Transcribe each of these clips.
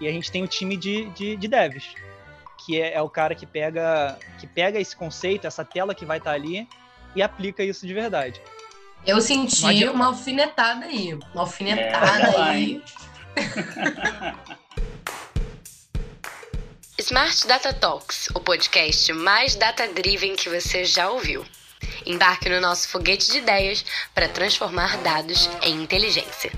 E a gente tem o time de, de, de devs, que é, é, o cara que pega, que pega esse conceito, essa tela que vai estar tá ali, e aplica isso de verdade. Eu senti uma alfinetada aí. Uma alfinetada é, aí. Smart Data Talks, o podcast mais data-driven que você já ouviu. Embarque no nosso foguete de ideias para transformar dados em inteligência.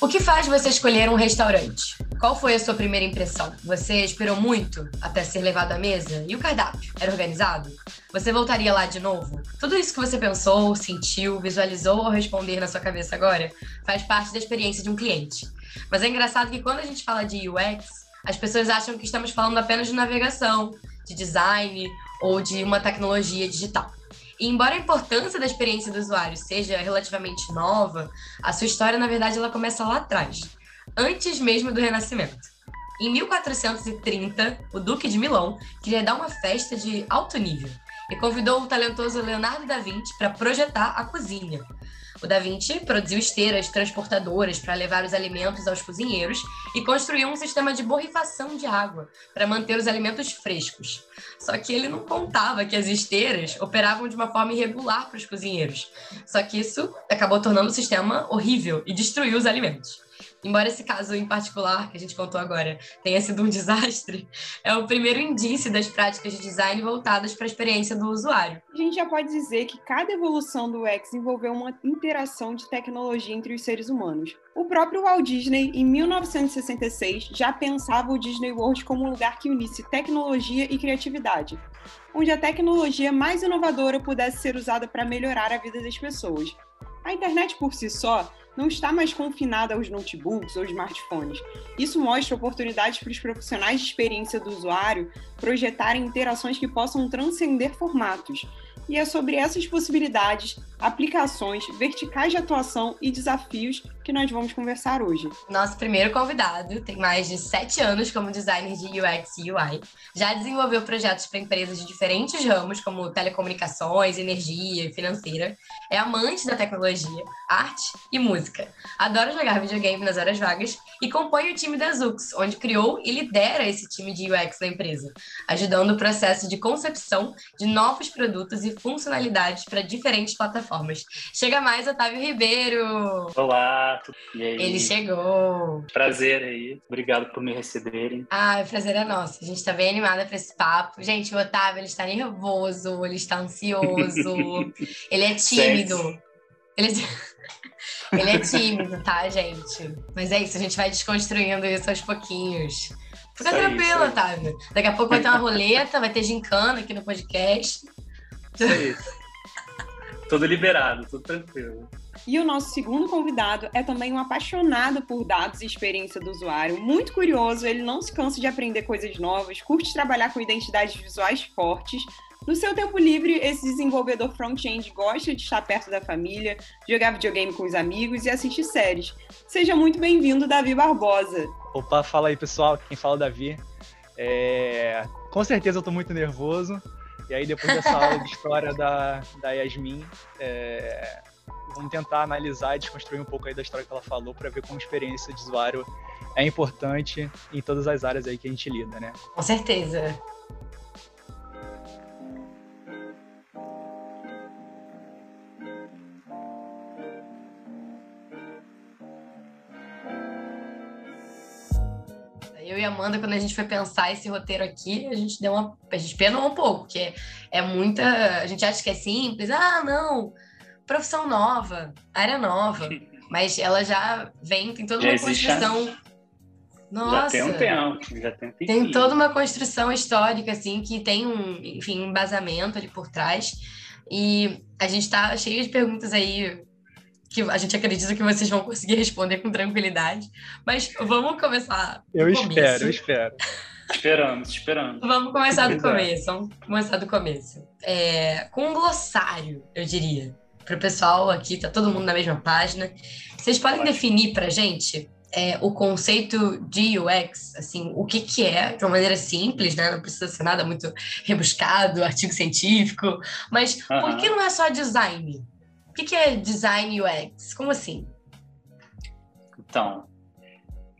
O que faz você escolher um restaurante? Qual foi a sua primeira impressão? Você esperou muito até ser levado à mesa? E o cardápio? Era organizado? Você voltaria lá de novo? Tudo isso que você pensou, sentiu, visualizou ao responder na sua cabeça agora faz parte da experiência de um cliente. Mas é engraçado que quando a gente fala de UX, as pessoas acham que estamos falando apenas de navegação, de design ou de uma tecnologia digital. E embora a importância da experiência do usuário seja relativamente nova, a sua história, na verdade, ela começa lá atrás, antes mesmo do Renascimento. Em 1430, o Duque de Milão queria dar uma festa de alto nível e convidou o talentoso Leonardo da Vinci para projetar a cozinha. O Da Vinci produziu esteiras transportadoras para levar os alimentos aos cozinheiros e construiu um sistema de borrifação de água para manter os alimentos frescos. Só que ele não contava que as esteiras operavam de uma forma irregular para os cozinheiros. Só que isso acabou tornando o sistema horrível e destruiu os alimentos. Embora esse caso em particular, que a gente contou agora, tenha sido um desastre, é o primeiro indício das práticas de design voltadas para a experiência do usuário. A gente já pode dizer que cada evolução do UX envolveu uma interação de tecnologia entre os seres humanos. O próprio Walt Disney, em 1966, já pensava o Disney World como um lugar que unisse tecnologia e criatividade, onde a tecnologia mais inovadora pudesse ser usada para melhorar a vida das pessoas. A internet por si só não está mais confinada aos notebooks ou smartphones. Isso mostra oportunidades para os profissionais de experiência do usuário projetarem interações que possam transcender formatos, e é sobre essas possibilidades, aplicações, verticais de atuação e desafios que nós vamos conversar hoje. Nosso primeiro convidado tem mais de sete anos como designer de UX e UI. Já desenvolveu projetos para empresas de diferentes ramos, como telecomunicações, energia e financeira. É amante da tecnologia, arte e música. Adora jogar videogame nas horas vagas e compõe o time da Zux, onde criou e lidera esse time de UX da empresa, ajudando o processo de concepção de novos produtos e funcionalidades para diferentes plataformas. Chega mais, Otávio Ribeiro! Olá, e aí? Ele chegou! Prazer aí, obrigado por me receberem. Ah, o prazer é nosso, a gente está bem animada para esse papo. Gente, o Otávio, ele está nervoso, ele está ansioso, ele é tímido. Ele é... ele é tímido, tá, gente? Mas é isso, a gente vai desconstruindo isso aos pouquinhos. Fica tranquilo, Otávio. Daqui a pouco vai ter uma roleta, vai ter gincana aqui no podcast. Isso aí. tudo liberado, tudo tranquilo. E o nosso segundo convidado é também um apaixonado por dados e experiência do usuário, muito curioso, ele não se cansa de aprender coisas novas, curte trabalhar com identidades visuais fortes. No seu tempo livre, esse desenvolvedor front-end gosta de estar perto da família, jogar videogame com os amigos e assistir séries. Seja muito bem-vindo, Davi Barbosa. Opa, fala aí, pessoal. Quem fala é Davi. É... Com certeza eu tô muito nervoso. E aí, depois dessa aula de história da, da Yasmin, é, vamos tentar analisar e desconstruir um pouco aí da história que ela falou para ver como experiência de usuário é importante em todas as áreas aí que a gente lida, né? Com certeza. eu e Amanda, quando a gente foi pensar esse roteiro aqui, a gente deu uma. A gente penou um pouco, porque é muita. A gente acha que é simples, ah, não, profissão nova, área nova. Mas ela já vem, tem toda uma construção. Nossa, já tem um tempo, já tem um Tem toda uma construção histórica, assim, que tem um, enfim, um embasamento ali por trás. E a gente está cheio de perguntas aí que a gente acredita que vocês vão conseguir responder com tranquilidade. Mas vamos começar. Eu espero, eu espero. Esperamos, esperamos. Vamos começar do começo. Vamos começar do começo. É, com um glossário, eu diria. Para o pessoal aqui, tá todo mundo na mesma página. Vocês podem definir para gente é, o conceito de UX, assim, o que que é, de uma maneira simples, né? Não precisa ser nada muito rebuscado, artigo científico, mas uhum. por que não é só design? O que que é design UX? Como assim? Então,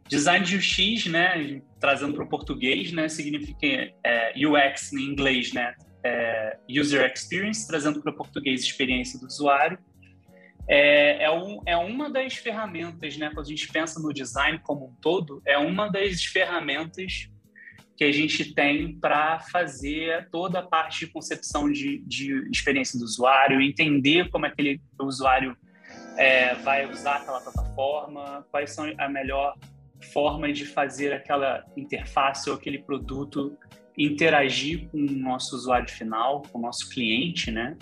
design de UX, né, trazendo para o português, né, significa é, UX em inglês, né, é, User Experience, trazendo para o português experiência do usuário. É, é, um, é uma das ferramentas, né, quando a gente pensa no design como um todo, é uma das ferramentas que a gente tem para fazer toda a parte de concepção de, de experiência do usuário, entender como aquele usuário é, vai usar aquela plataforma, quais são a melhor forma de fazer aquela interface ou aquele produto interagir com o nosso usuário final, com o nosso cliente, né?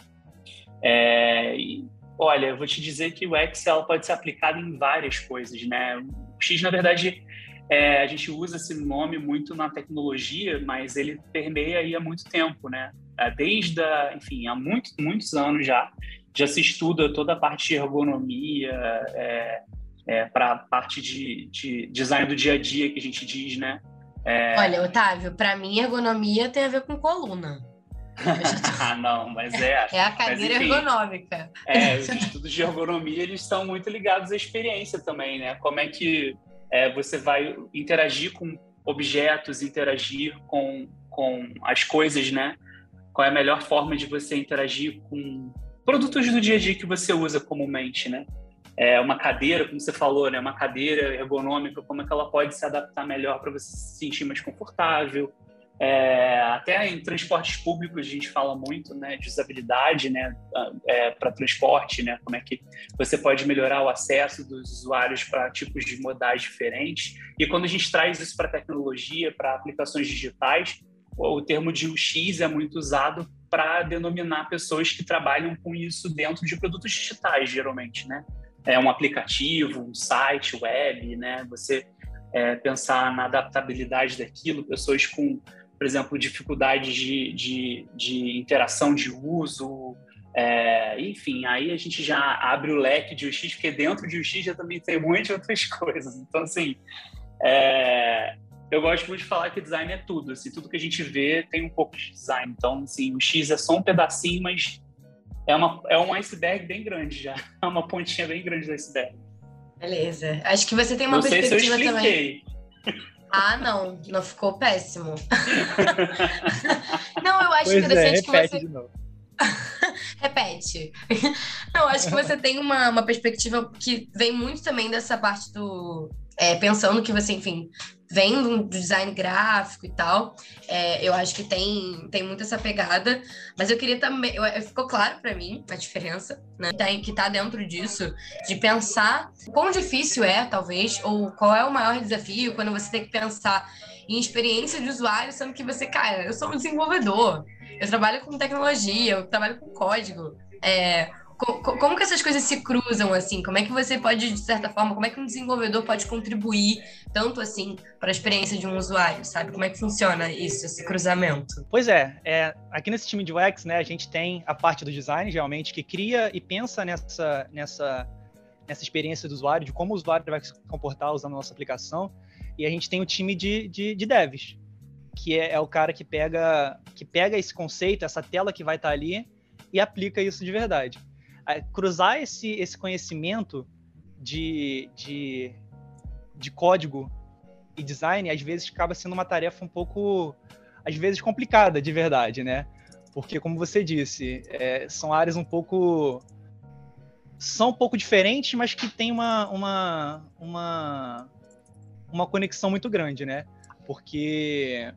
É, e, olha, eu vou te dizer que o Excel pode ser aplicado em várias coisas, né? O X, na verdade, é, a gente usa esse nome muito na tecnologia, mas ele permeia aí há muito tempo, né? É, desde, a, enfim, há muito, muitos anos já, já se estuda toda a parte de ergonomia, é, é, para a parte de, de, design do dia a dia que a gente diz, né? É... Olha, Otávio, para mim ergonomia tem a ver com coluna. ah, não, mas é. É a cadeira mas, enfim, ergonômica. É, os estudos de ergonomia eles estão muito ligados à experiência também, né? Como é que é, você vai interagir com objetos, interagir com, com as coisas, né? Qual é a melhor forma de você interagir com produtos do dia a dia que você usa comumente, né? É uma cadeira, como você falou, né? Uma cadeira ergonômica, como é que ela pode se adaptar melhor para você se sentir mais confortável. É, até em transportes públicos a gente fala muito, né, de usabilidade, né, é, para transporte, né, como é que você pode melhorar o acesso dos usuários para tipos de modais diferentes. E quando a gente traz isso para tecnologia, para aplicações digitais, o termo de UX é muito usado para denominar pessoas que trabalham com isso dentro de produtos digitais, geralmente, né? É um aplicativo, um site, web, né? Você é, pensar na adaptabilidade daquilo, pessoas com, por exemplo, dificuldades de, de, de interação de uso, é, enfim, aí a gente já abre o leque de UX, porque dentro de UX já também tem muitas outras coisas. Então, assim, é, eu gosto muito de falar que design é tudo, assim, tudo que a gente vê tem um pouco de design. Então, assim, o X é só um pedacinho, mas é, uma, é um iceberg bem grande já. É uma pontinha bem grande do iceberg. Beleza. Acho que você tem uma não perspectiva sei se eu também. Ah, não, não ficou péssimo. não, eu acho pois interessante é, que você. De novo. repete. não, acho que você tem uma, uma perspectiva que vem muito também dessa parte do. É, pensando que você, enfim, vem do design gráfico e tal. É, eu acho que tem, tem muito essa pegada, mas eu queria também. Eu, ficou claro para mim a diferença, né? Tem, que tá dentro disso, de pensar quão difícil é, talvez, ou qual é o maior desafio quando você tem que pensar em experiência de usuário, sendo que você, cara, eu sou um desenvolvedor, eu trabalho com tecnologia, eu trabalho com código. É, como que essas coisas se cruzam, assim? Como é que você pode, de certa forma, como é que um desenvolvedor pode contribuir tanto, assim, para a experiência de um usuário, sabe? Como é que funciona isso, esse cruzamento? Pois é, é aqui nesse time de UX, né, a gente tem a parte do design, realmente, que cria e pensa nessa, nessa, nessa experiência do usuário, de como o usuário vai se comportar usando a nossa aplicação, e a gente tem o time de, de, de devs, que é, é, o cara que pega, que pega esse conceito, essa tela que vai estar ali, e aplica isso de verdade cruzar esse, esse conhecimento de, de, de código e design, às vezes acaba sendo uma tarefa um pouco, às vezes, complicada de verdade, né? Porque, como você disse, é, são áreas um pouco. São um pouco diferentes, mas que tem uma, uma, uma, uma conexão muito grande, né? Porque.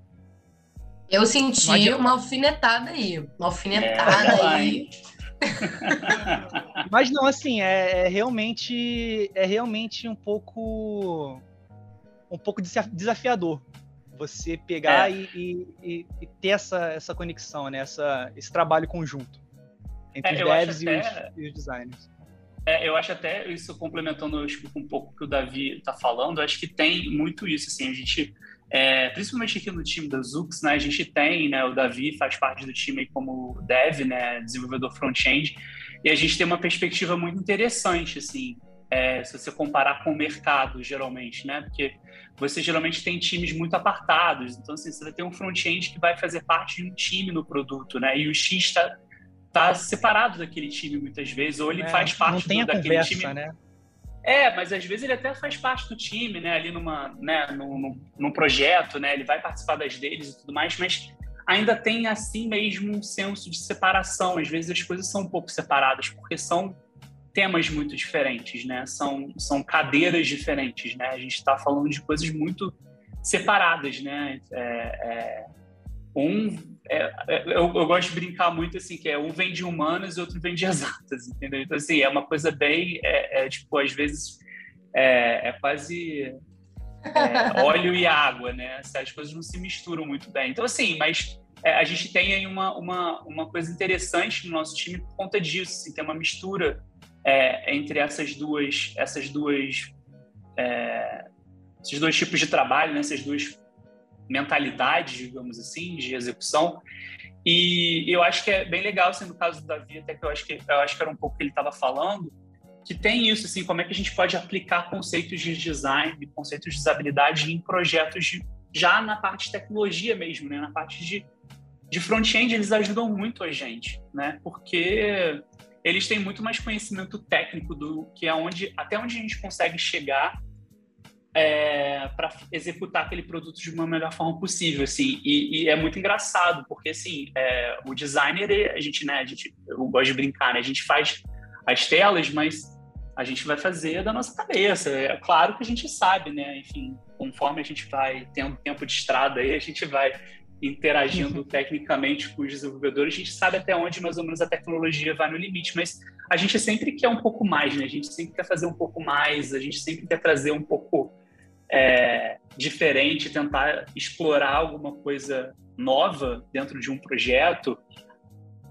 Eu senti uma alfinetada aí. Uma alfinetada é, aí. Mas não, assim, é, é, realmente é realmente um pouco um pouco desafiador você pegar é. e, e, e, ter essa, essa conexão, né? essa, esse trabalho conjunto entre é, os devs e, até... os, e os designers. É, eu acho até isso complementando um pouco o que o Davi está falando, acho que tem muito isso, assim, a gente é, principalmente aqui no time da Zux, né, a gente tem, né, o Davi faz parte do time como dev, né, desenvolvedor front-end, e a gente tem uma perspectiva muito interessante, assim, é, se você comparar com o mercado, geralmente, né? Porque você geralmente tem times muito apartados. Então, assim, você vai ter um front-end que vai fazer parte de um time no produto, né? E o X está tá separado daquele time muitas vezes, ou ele é, faz parte do, daquele conversa, time. Né? É, mas às vezes ele até faz parte do time, né? Ali numa, né? Num, num projeto, né? Ele vai participar das deles e tudo mais, mas ainda tem assim mesmo um senso de separação. Às vezes as coisas são um pouco separadas, porque são temas muito diferentes, né? São, são cadeiras diferentes, né? A gente está falando de coisas muito separadas, né? É, é, um, é, é, eu, eu, gosto de brincar muito assim, que é um vem de humanas e outro vem de exatas, entendeu? Então assim, é uma coisa bem, é, é tipo, às vezes é, é quase óleo e água, né? As coisas não se misturam muito bem. Então assim, mas a gente tem aí uma, uma, uma coisa interessante no nosso time por conta disso, assim, tem uma mistura é, entre essas duas, essas duas, é, esses dois tipos de trabalho, né? essas duas mentalidades, digamos assim, de execução. E eu acho que é bem legal, assim, no caso do Davi, até que eu acho que eu acho que era um pouco que ele estava falando, que tem isso, assim, como é que a gente pode aplicar conceitos de design, conceitos de usabilidade em projetos de, já na parte de tecnologia mesmo, né? Na parte de, de front-end, eles ajudam muito a gente, né? Porque eles têm muito mais conhecimento técnico do que é onde até onde a gente consegue chegar é, para executar aquele produto de uma melhor forma possível, assim. E, e é muito engraçado porque assim é, o designer a gente né a gente eu gosto de brincar né a gente faz as telas mas a gente vai fazer da nossa cabeça é claro que a gente sabe né enfim conforme a gente vai tendo tempo de estrada aí a gente vai interagindo uhum. tecnicamente com os desenvolvedores, a gente sabe até onde mais ou menos a tecnologia vai no limite, mas a gente sempre quer um pouco mais, né? A gente sempre quer fazer um pouco mais, a gente sempre quer trazer um pouco é, diferente, tentar explorar alguma coisa nova dentro de um projeto,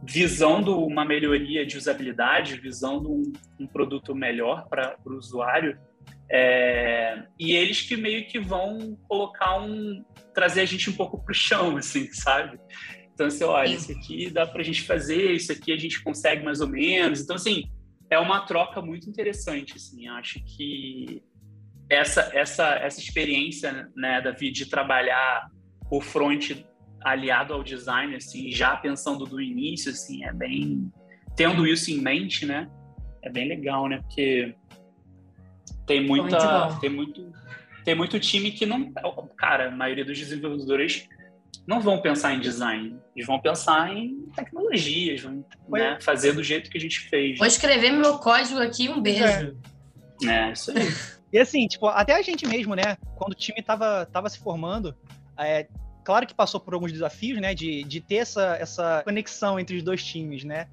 visando uma melhoria de usabilidade, visando um, um produto melhor para o usuário. É, e eles que meio que vão colocar um. trazer a gente um pouco para o chão, assim, sabe? Então, assim, olha, isso aqui dá para a gente fazer, isso aqui a gente consegue mais ou menos. Então, assim, é uma troca muito interessante, assim. Acho que essa, essa, essa experiência, né, Davi, de trabalhar o front aliado ao design, assim, já pensando do início, assim, é bem... Tendo isso em mente, né? É bem legal, né? Porque tem muita, tem muito, tem muito time que não, cara, a maioria dos desenvolvedores não vão pensar em design, eles vão pensar em tecnologias, vão né, fazer do jeito que a gente fez. Vou escrever meu código aqui, um beijo. É, é isso aí. e assim, tipo, até a gente mesmo, né, quando o time tava, tava se formando, é, claro que passou por alguns desafios, né, de, de ter essa, essa conexão entre os dois times, né,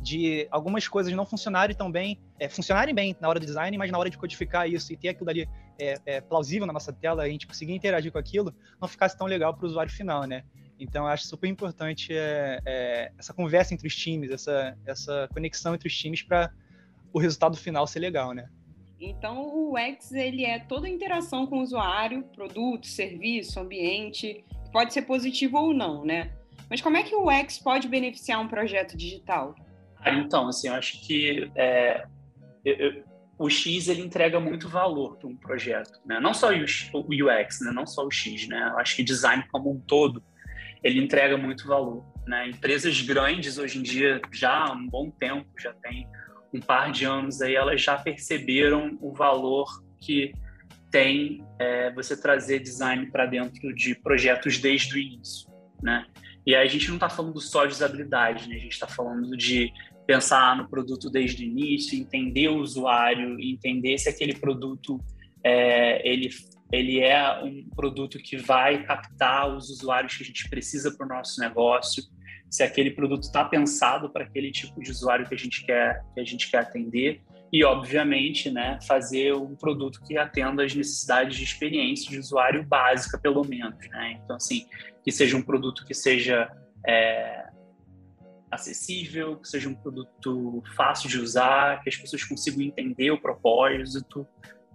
de algumas coisas não funcionarem tão bem, é, funcionarem bem na hora do design, mas na hora de codificar isso e ter aquilo ali é, é, plausível na nossa tela, a gente conseguir interagir com aquilo, não ficasse tão legal para o usuário final, né? Então, eu acho super importante é, é, essa conversa entre os times, essa, essa conexão entre os times para o resultado final ser legal, né? Então, o UX ele é toda a interação com o usuário, produto, serviço, ambiente, pode ser positivo ou não, né? Mas como é que o UX pode beneficiar um projeto digital? Então, assim, eu acho que é, eu, eu, o X ele entrega muito valor para um projeto, né? Não só o UX, né? Não só o X, né? Eu acho que design como um todo ele entrega muito valor, né? Empresas grandes hoje em dia já há um bom tempo, já tem um par de anos aí, elas já perceberam o valor que tem é, você trazer design para dentro de projetos desde o início, né? E aí a gente não está falando só de usabilidade, né? A gente está falando de pensar no produto desde o início, entender o usuário, entender se aquele produto é, ele, ele é um produto que vai captar os usuários que a gente precisa para o nosso negócio, se aquele produto está pensado para aquele tipo de usuário que a gente quer que a gente quer atender e obviamente né fazer um produto que atenda às necessidades de experiência de usuário básica pelo menos né então assim que seja um produto que seja é, acessível, que seja um produto fácil de usar, que as pessoas consigam entender o propósito,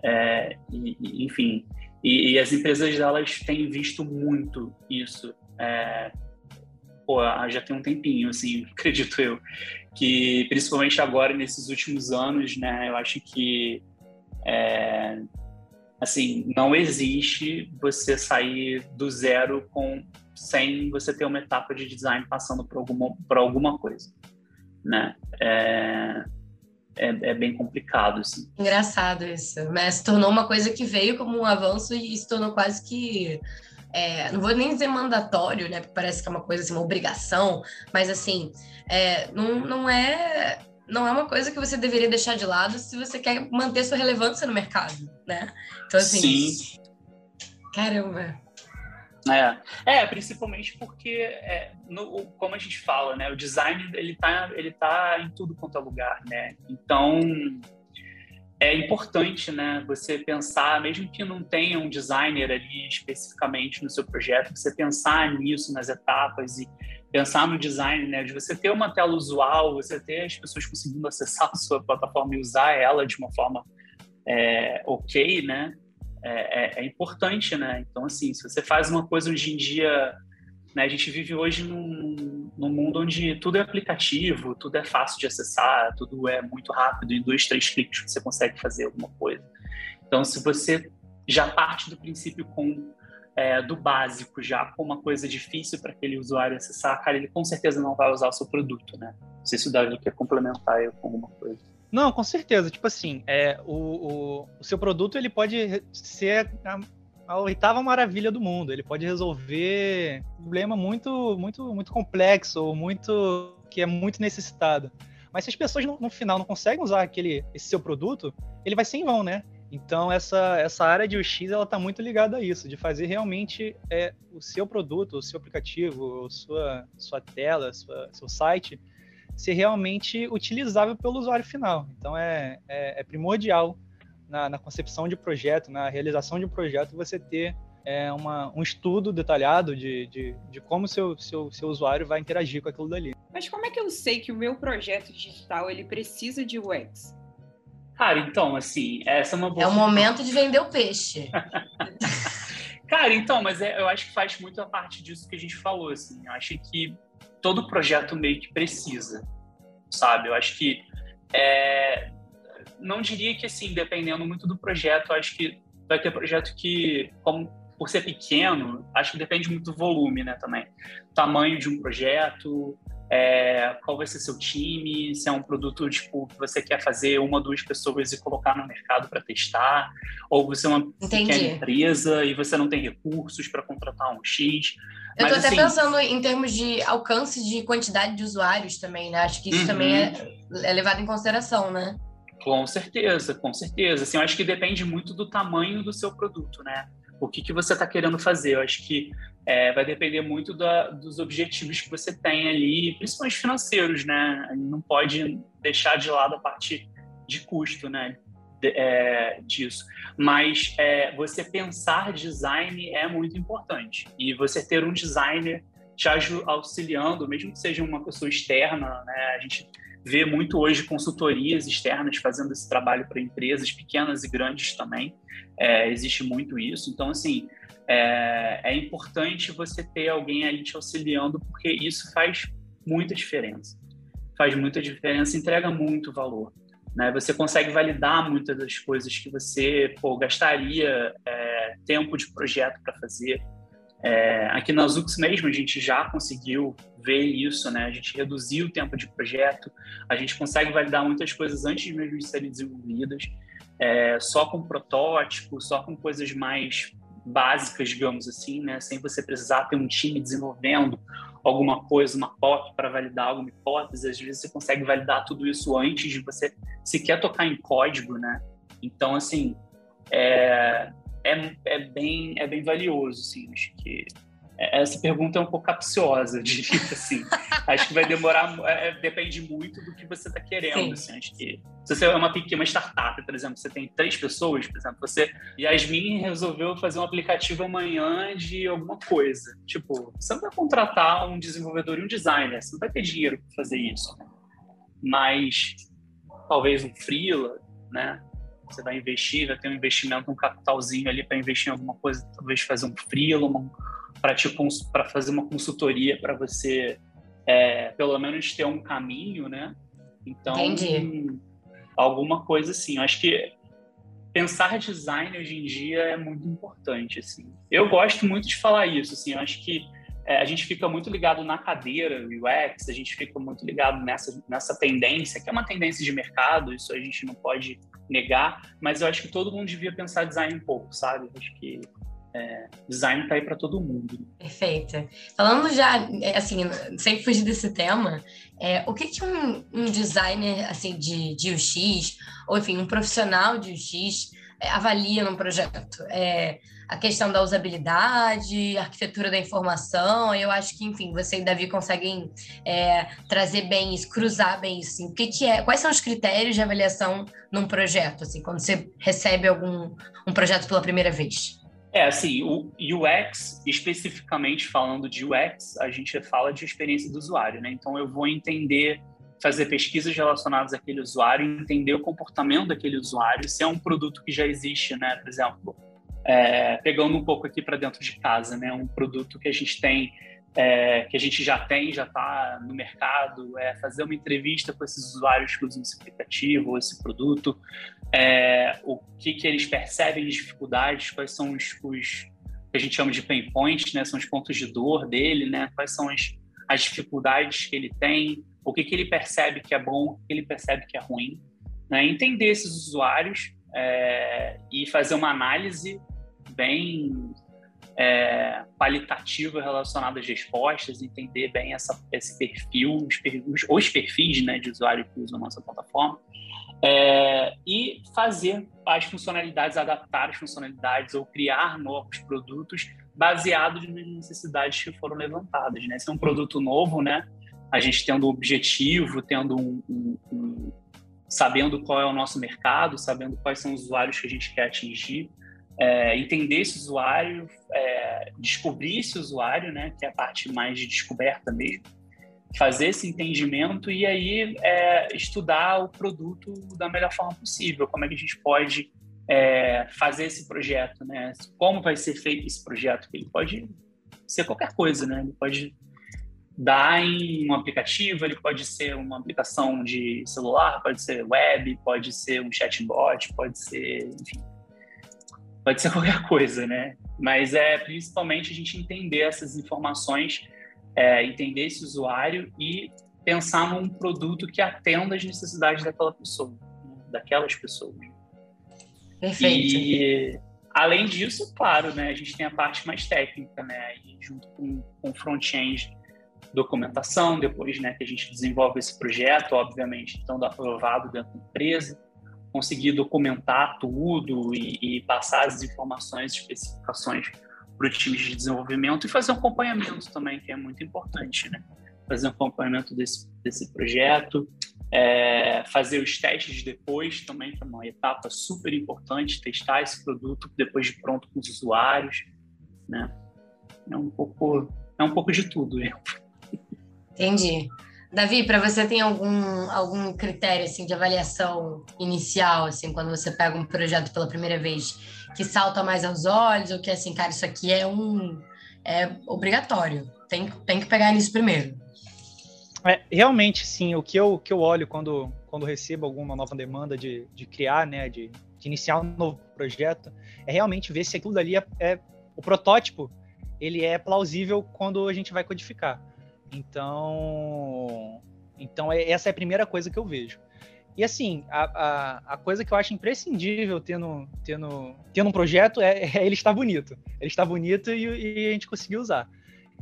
é, e, e, enfim. E, e, as empresas elas têm visto muito isso. É, pô, já tem um tempinho, assim, acredito eu, que principalmente agora nesses últimos anos, né, eu acho que É, assim, não existe você sair do zero com sem você ter uma etapa de design passando por alguma, por alguma coisa, né? É, é, é, bem complicado, assim. Engraçado isso, mas se tornou uma coisa que veio como um avanço e se tornou quase que é, não vou nem dizer mandatório, né? Porque parece que é uma coisa assim, uma obrigação, mas assim, é, não, não é não é uma coisa que você deveria deixar de lado se você quer manter sua relevância no mercado, né? Então assim, Sim. caramba. É, é principalmente porque, é, no, como a gente fala, né, o design ele tá, ele tá em tudo quanto é lugar, né? Então é importante, né, você pensar, mesmo que não tenha um designer ali especificamente no seu projeto, você pensar nisso nas etapas e pensar no design, né, de você ter uma tela usual, você ter as pessoas conseguindo acessar a sua plataforma e usar ela de uma forma é, ok, né, é, é, é importante, né. Então, assim, se você faz uma coisa hoje em dia né? A gente vive hoje num, num, mundo onde tudo é aplicativo, tudo é fácil de acessar, tudo é muito rápido, em dois, três cliques você consegue fazer alguma coisa. Então, se você já parte do princípio com é, do básico, já com uma coisa difícil para aquele usuário acessar, cara, ele com certeza não vai usar o seu produto, né? Não sei se o Davi quer complementar eu com alguma coisa. Não, com certeza. Tipo assim, é, o, o, o seu produto ele pode ser a oitava maravilha do mundo. Ele pode resolver um problema muito, muito, muito complexo ou muito que é muito necessitado. Mas se as pessoas no, no, final não conseguem usar aquele esse seu produto, ele vai ser em vão, né? Então essa, essa área de UX ela está muito ligada a isso, de fazer realmente é, o seu produto, o seu aplicativo, sua sua tela, sua, seu site ser realmente utilizável pelo usuário final. Então é, é, é primordial na, na, concepção de projeto, na realização de um projeto, você ter é, uma, um estudo detalhado de, de, de como seu, seu, seu usuário vai interagir com aquilo dali. Mas como é que eu sei que o meu projeto digital ele precisa de UX? Cara, então, assim, essa é uma boa. É o momento de vender o peixe. Cara, então, mas é, eu acho que faz muito a parte disso que a gente falou, assim. Eu acho que todo projeto meio que precisa, sabe? Eu acho que é, não diria que assim, dependendo muito do projeto, acho que vai ter projeto que, como por ser pequeno, acho que depende muito do volume, né, também. Tamanho de um projeto, é, qual vai ser seu time, se é um produto tipo que você quer fazer uma, duas pessoas e colocar no mercado para testar, ou você é uma Entendi. pequena empresa e você não tem recursos para contratar um X. Eu estou até assim, pensando em termos de alcance de quantidade de usuários também, né? Acho que isso uhum. também é, é levado em consideração, né? Com certeza, com certeza. Assim, eu acho que depende muito do tamanho do seu produto, né? O que, que você está querendo fazer? Eu acho que é, vai depender muito da, dos objetivos que você tem ali, principalmente financeiros, né? Não pode deixar de lado a parte de custo, né? De, é, disso. Mas é, você pensar design é muito importante. E você ter um designer te auxiliando, mesmo que seja uma pessoa externa, né? A gente vê muito hoje consultorias externas fazendo esse trabalho para empresas pequenas e grandes também. É, existe muito isso. Então, assim, é, é, importante você ter alguém ali te auxiliando, porque isso faz muita diferença. Faz muita diferença, entrega muito valor. Né? Você consegue validar muitas das coisas que você pô, gastaria é, tempo de projeto para fazer. É, aqui na Zux mesmo a gente já conseguiu ver isso, né? A gente reduziu o tempo de projeto, a gente consegue validar muitas coisas antes mesmo de serem desenvolvidas, é, só com protótipo, só com coisas mais básicas, digamos assim, né? Sem você precisar ter um time desenvolvendo alguma coisa, uma POC para validar alguma hipótese. Às vezes você consegue validar tudo isso antes de você sequer tocar em código, né? Então, assim, é, é, é, bem, é bem valioso, assim, acho que essa pergunta é um pouco capciosa, diria assim. acho que vai demorar, é, depende muito do que você está querendo, assim, acho que se você é uma pequena startup, por exemplo, você tem três pessoas, por exemplo, você, Yasmin resolveu fazer um aplicativo amanhã de alguma coisa, tipo, você não vai contratar um desenvolvedor e um designer, você não vai ter dinheiro para fazer isso, né? mas talvez um freela, né, você vai investir, vai ter um investimento, um capitalzinho ali para investir em alguma coisa, talvez fazer um freela, para tipo, para fazer uma consultoria para você, é, pelo menos ter um caminho, né? Então, Entendi. alguma coisa assim. Eu acho que pensar design hoje em dia é muito importante, assim. Eu gosto muito de falar isso, assim, eu acho que é, a gente fica muito ligado na cadeira UX, a gente fica muito ligado nessa, nessa tendência, que é uma tendência de mercado, isso a gente não pode negar, mas eu acho que todo mundo devia pensar design um pouco, sabe? Eu acho que é, design tá aí para todo mundo. Perfeito. Falando já, é, assim, sem fugir desse tema, é, o que, que um, um, designer assim de, de UX, ou enfim, um profissional de UX é, avalia num projeto? É, a questão da usabilidade, arquitetura da informação, eu acho que, enfim, você e Davi conseguem é, trazer bem isso, cruzar bem isso. Assim. O que, que é, quais são os critérios de avaliação num projeto, assim, quando você recebe algum um projeto pela primeira vez? É, assim, o UX, especificamente falando de UX, a gente fala de experiência do usuário, né? Então eu vou entender, fazer pesquisas relacionadas àquele usuário, entender o comportamento daquele usuário, se é um produto que já existe, né? Por exemplo, é, pegando um pouco aqui para dentro de casa, né? Um produto que a gente tem, é, que a gente já tem, já está no mercado, é fazer uma entrevista com esses usuários que usam esse aplicativo, esse produto, é, o que, que eles percebem de dificuldades, quais são os, os, que a gente chama de pain points, né? São os pontos de dor dele, né? Quais são as, as dificuldades que ele tem, o que, que ele percebe que é bom, o que ele percebe que é ruim, né? Entender esses usuários é, e fazer uma análise bem é, qualitativa relacionada às respostas, entender bem essa, esse perfil, os, os perfis né, de usuário que usam a nossa plataforma, é, e fazer as funcionalidades, adaptar as funcionalidades ou criar novos produtos baseados nas necessidades que foram levantadas. Né? Se é um produto novo, né, a gente tendo um objetivo, tendo um, um, um, sabendo qual é o nosso mercado, sabendo quais são os usuários que a gente quer atingir, é, entender esse usuário, é, descobrir esse usuário, né, que é a parte mais de descoberta mesmo, fazer esse entendimento e aí é, estudar o produto da melhor forma possível, como é que a gente pode é, fazer esse projeto, né? Como vai ser feito esse projeto? Ele pode ser qualquer coisa, né? Ele pode dar em um aplicativo, ele pode ser uma aplicação de celular, pode ser web, pode ser um chatbot, pode ser, enfim, pode ser qualquer coisa, né? Mas é principalmente a gente entender essas informações é, entender esse usuário e pensar num produto que atenda às necessidades daquela pessoa, daquelas pessoas. Perfeito. E além disso, claro, né, a gente tem a parte mais técnica, né, e junto com, com front-end, documentação, depois, né, que a gente desenvolve esse projeto, obviamente, estando aprovado dentro da empresa, conseguir documentar tudo e, e passar as informações, especificações para o time de desenvolvimento e fazer um acompanhamento também, que é muito importante, né? Fazer um acompanhamento desse, desse projeto, é, fazer os testes depois também, que é uma etapa super importante, testar esse produto depois de pronto com os usuários, né? É um pouco, é um pouco de tudo. Né? Entendi. Davi, para você tem algum, algum critério assim de avaliação inicial, assim, quando você pega um projeto pela primeira vez, que salta mais aos olhos, ou que assim, cara, isso aqui é um é obrigatório, tem, tem que pegar nisso primeiro? É, realmente, sim. O que eu, que eu olho quando, quando recebo alguma nova demanda de, de criar, né, de, de iniciar um novo projeto, é realmente ver se aquilo dali é, é o protótipo, ele é plausível quando a gente vai codificar. Então, então é, essa é a primeira coisa que eu vejo. E assim, a, a, a, coisa que eu acho imprescindível tendo, tendo, tendo um projeto é, é ele estar bonito. Ele está bonito e, e a gente conseguir usar.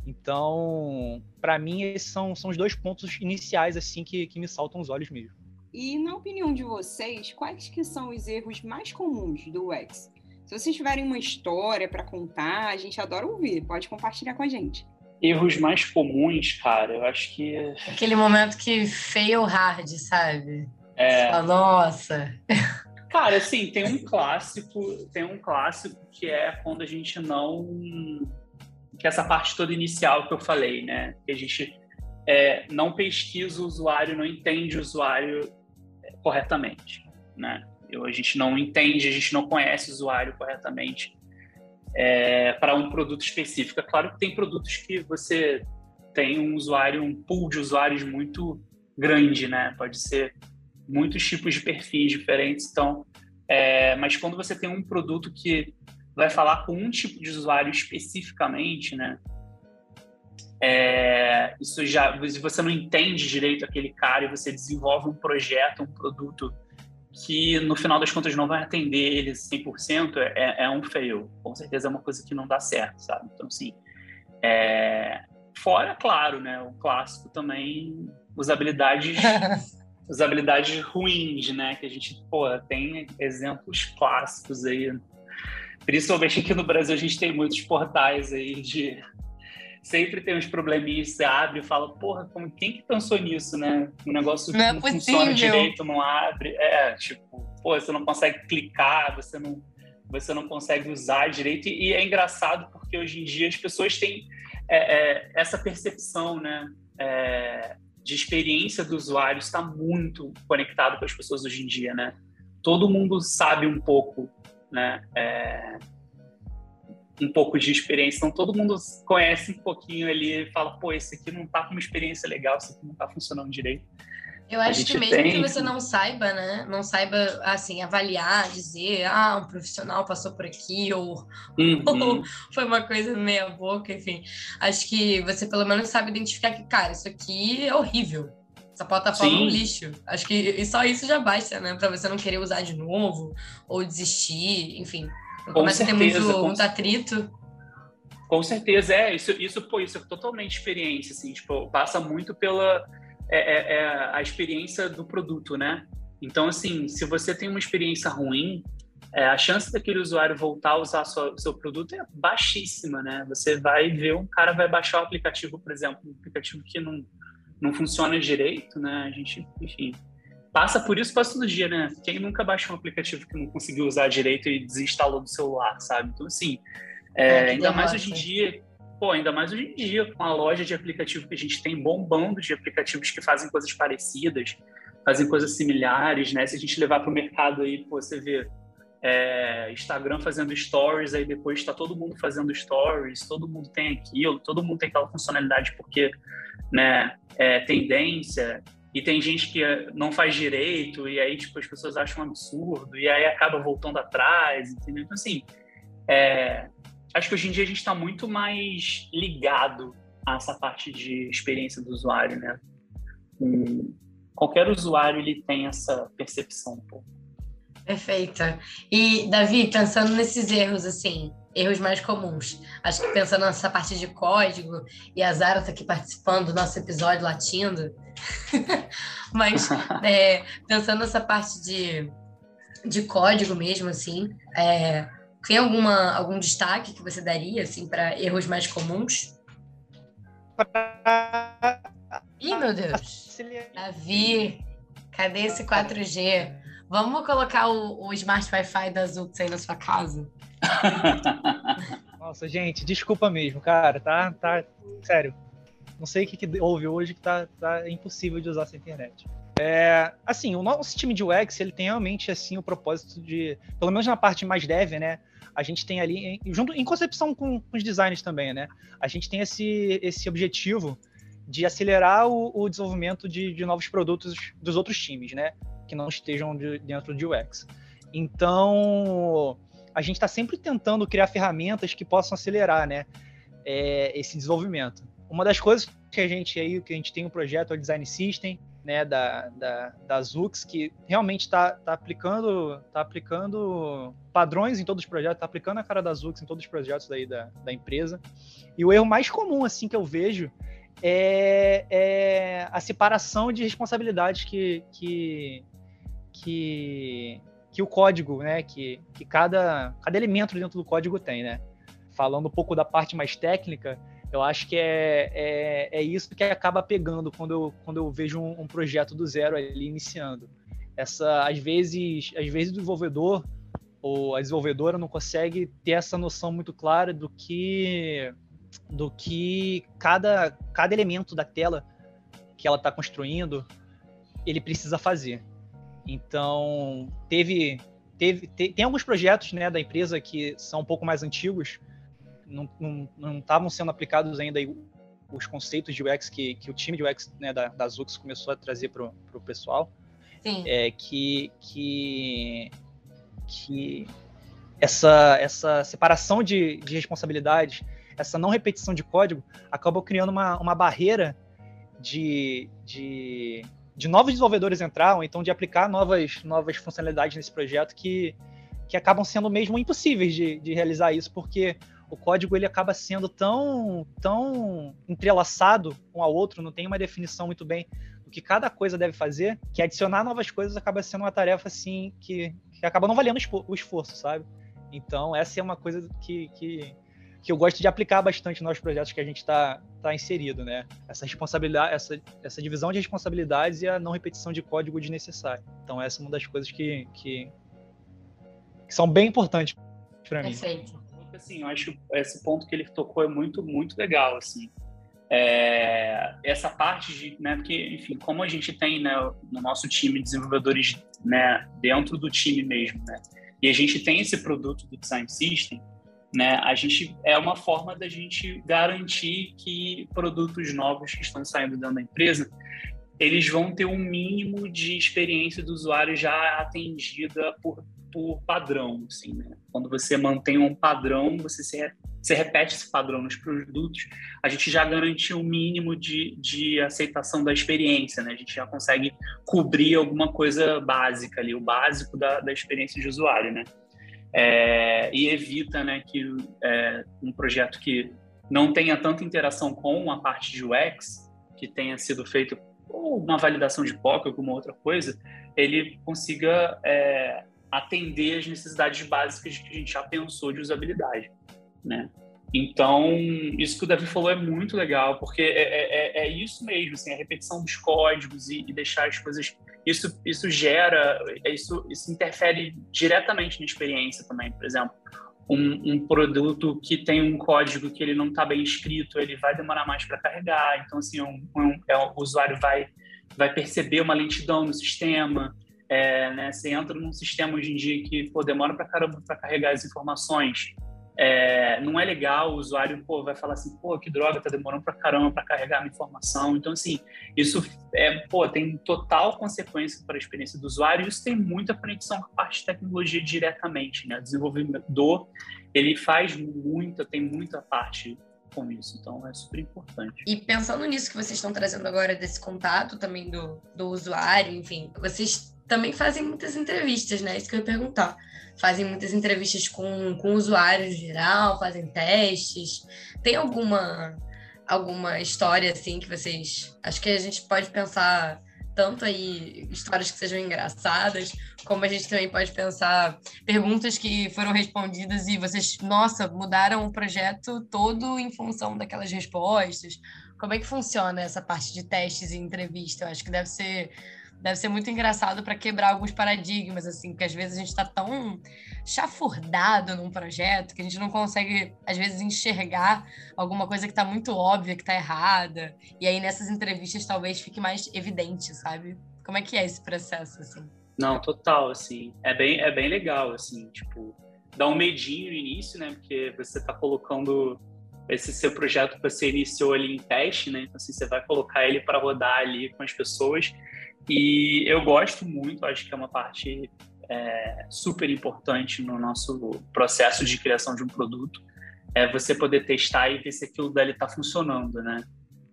Então, para mim, esses são, são os dois pontos iniciais assim que, que me saltam os olhos mesmo. E na opinião de vocês, quais que são os erros mais comuns do UX? Se vocês tiverem uma história para contar, a gente adora ouvir. Pode compartilhar com a gente erros mais comuns, cara, eu acho que. Aquele momento que fail hard, sabe? É. Fala, Nossa. Cara, assim, tem um clássico, tem um clássico que é quando a gente não. que é essa parte toda inicial que eu falei, né? Que a gente é, não pesquisa o usuário, não entende o usuário é, corretamente, né? Eu, a gente não entende, a gente não conhece o usuário corretamente é, para um produto específico. É claro que tem produtos que você tem um usuário, um pool de usuários muito grande, né? Pode ser muitos tipos de perfis diferentes. Então, É, mas quando você tem um produto que vai falar com um tipo de usuário especificamente, né? É, isso já, você não entende direito aquele cara e você desenvolve um projeto, um produto que no final das contas não vai atender ele 100%, é, é um fail. Com certeza é uma coisa que não dá certo, sabe? Então, assim, é... fora, claro, né? O clássico também, usabilidades, usabilidades ruins, né? Que a gente, pô, tem exemplos clássicos aí. Principalmente aqui no Brasil a gente tem muitos portais aí de sempre tem uns probleminhas, você abre e fala, porra, como, quem que pensou nisso, né? O negócio não, é não funciona direito, não abre. É, tipo, pô, você não consegue clicar, você não, você não consegue usar direito. E é engraçado porque hoje em dia as pessoas têm é, é, essa percepção, né? É, de experiência do usuário está muito conectado com as pessoas hoje em dia, né? Todo mundo sabe um pouco, né? Um pouco de experiência. Então todo mundo conhece um pouquinho ali e fala, pô, esse aqui não tá com uma experiência legal, esse aqui não tá funcionando direito. Eu acho que mesmo tem... que você não saiba, né? Não saiba, assim, avaliar, dizer, ah, um profissional passou por aqui, ou, uhum. foi uma coisa meia boca, enfim. Acho que você pelo menos sabe identificar que, cara, isso aqui é horrível. Essa plataforma é um lixo. Acho que e só isso já basta, né? Pra você não querer usar de novo, ou desistir, enfim. Começa certeza, a ter muito, muito atrito. Com certeza, é. Isso, isso, pô, isso é totalmente experiência, assim, tipo, passa muito pela é, é, é a experiência do produto, né? Então, assim, se você tem uma experiência ruim, é, a chance daquele usuário voltar a usar o seu produto é baixíssima, né? Você vai ver, um cara vai baixar o aplicativo, por exemplo, um aplicativo que não, não funciona direito, né? A gente, enfim, passa por isso quase todo dia, né? Quem nunca baixou um aplicativo que não conseguiu usar direito e desinstalou do celular, sabe? Então, assim, é, é, ainda mais hoje em dia, pô, ainda mais hoje em dia, com a loja de aplicativo que a gente tem bombando de aplicativos que fazem coisas parecidas, fazem coisas similares, né? Se a gente levar para o mercado aí, pô, você vê é, Instagram fazendo stories, aí depois está todo mundo fazendo stories, todo mundo tem aquilo, todo mundo tem aquela funcionalidade porque, né, é tendência, e tem gente que eh, não faz direito, e aí, tipo, as pessoas acham um absurdo, e aí acaba voltando atrás, entendeu? Então, assim, é, acho que hoje em dia a gente está muito mais ligado a essa parte de experiência do usuário, né? Um, qualquer usuário, ele tem essa percepção, pô. Perfeita. E, Davi, pensando nesses erros, assim, erros mais comuns. Acho que pensando nessa parte de código, e a Zara está aqui participando do nosso episódio latindo, mas é, pensando nessa parte de, de código mesmo, assim, é, tem alguma, algum destaque que você daria assim, para erros mais comuns? Ih, meu Deus! Davi, cadê esse 4G? Vamos colocar o, o Smart Wi-Fi da Zux aí na sua casa? Nossa, gente, desculpa mesmo, cara, tá, tá, sério. Não sei o que, que houve hoje que tá, tá impossível de usar essa internet. É, assim, o nosso time de UX, ele tem realmente, assim, o propósito de, pelo menos na parte mais dev, né, a gente tem ali, em, junto em concepção com, os designers também, né, a gente tem esse, esse objetivo de acelerar o, o desenvolvimento de, de, novos produtos dos outros times, né, que não estejam de, dentro de UX. Então, a gente está sempre tentando criar ferramentas que possam acelerar, né, é, esse desenvolvimento. Uma das coisas que a gente aí, que a gente tem um projeto, é o Design System, né, da, da, da Zux, que realmente está tá aplicando, tá aplicando padrões em todos os projetos, está aplicando a cara da Zux em todos os projetos aí da, da empresa. E o erro mais comum, assim, que eu vejo é, é a separação de responsabilidades que, que, que, que o código, né, que, que cada, cada elemento dentro do código tem, né. Falando um pouco da parte mais técnica, eu acho que é, é, é isso que acaba pegando quando eu, quando eu vejo um, um projeto do zero ali iniciando. Essa, às vezes, às vezes o desenvolvedor ou a desenvolvedora não consegue ter essa noção muito clara do que do que cada, cada elemento da tela que ela está construindo ele precisa fazer. Então teve, teve tem alguns projetos né, da empresa que são um pouco mais antigos não estavam sendo aplicados ainda os conceitos de UX que, que o time de UX né, da, da Zux começou a trazer para o pessoal. Sim. É, que, que, que essa, essa separação de, de responsabilidades, essa não repetição de código, acabou criando uma, uma barreira de, de, de novos desenvolvedores entrar, ou então de aplicar novas, novas funcionalidades nesse projeto que, que acabam sendo mesmo impossíveis de, de realizar isso, porque o código ele acaba sendo tão, tão entrelaçado um ao outro, não tem uma definição muito bem do que cada coisa deve fazer, que adicionar novas coisas acaba sendo uma tarefa assim que, que acaba não valendo o esforço, sabe? Então, essa é uma coisa que, que, que eu gosto de aplicar bastante nos projetos que a gente está tá inserido, né? Essa responsabilidade, essa, essa divisão de responsabilidades e a não repetição de código desnecessário. Então, essa é uma das coisas que, que, que são bem importantes para mim. Perfeito. Assim, eu acho que esse ponto que ele tocou é muito, muito legal, assim. É, essa parte de, né, porque, enfim, como a gente tem, né, no nosso time desenvolvedores, né, dentro do time mesmo, né, e a gente tem esse produto do Design System, né, a gente é uma forma da gente garantir que produtos novos que estão saindo dentro da empresa eles vão ter um mínimo de experiência do usuário já atendida por, por padrão, assim, né? Quando você mantém um padrão, você se, você repete esse padrão nos produtos, a gente já garantiu um mínimo de, de aceitação da experiência, né? A gente já consegue cobrir alguma coisa básica ali, o básico da, da experiência de usuário, né? É, e evita, né, que é, um projeto que não tenha tanta interação com a parte de UX, que tenha sido feito ou uma validação de POC, alguma outra coisa, ele consiga é, atender as necessidades básicas que a gente já pensou de usabilidade, né? Então, isso que o Davi falou é muito legal, porque é, é, é, é isso mesmo, assim, a repetição dos códigos e, e, deixar as coisas... Isso, isso gera, isso, isso interfere diretamente na experiência também. Por exemplo, um, um produto que tem um código que ele não está bem escrito, ele vai demorar mais para carregar. Então, assim, um, um, é, o usuário vai, vai perceber uma lentidão no sistema, é, né, você entra num sistema hoje em dia que pô, demora para caramba para carregar as informações. É, não é legal, o usuário pô, vai falar assim, pô, que droga, tá demorando para caramba para carregar a informação. Então, assim, isso é, pô, tem total consequência para a experiência do usuário e isso tem muita conexão com a parte de tecnologia diretamente, né? O desenvolvedor, ele faz muita, tem muita parte com isso. Então é super importante. E pensando nisso que vocês estão trazendo agora, desse contato também do, do usuário, enfim, vocês também fazem muitas entrevistas, né? Isso que eu ia perguntar. Fazem muitas entrevistas com, com usuários geral, fazem testes. Tem alguma alguma história assim que vocês. Acho que a gente pode pensar tanto aí histórias que sejam engraçadas, como a gente também pode pensar perguntas que foram respondidas e vocês, nossa, mudaram o projeto todo em função daquelas respostas. Como é que funciona essa parte de testes e entrevista? Eu acho que deve ser deve ser muito engraçado para quebrar alguns paradigmas, assim, porque às vezes a gente está tão chafurdado num projeto que a gente não consegue, às vezes, enxergar alguma coisa que está muito óbvia, que está errada. E aí nessas entrevistas talvez fique mais evidente, sabe? Como é que é esse processo, assim? Não, total, assim. É bem, é bem legal, assim, tipo, dá um medinho no início, né? Porque você está colocando esse seu projeto que você iniciou ali em teste, né? Então, assim, você vai colocar ele para rodar ali com as pessoas e eu gosto muito, acho que é uma parte é, super importante no nosso processo de criação de um produto, é você poder testar e ver se aquilo dali está funcionando, né?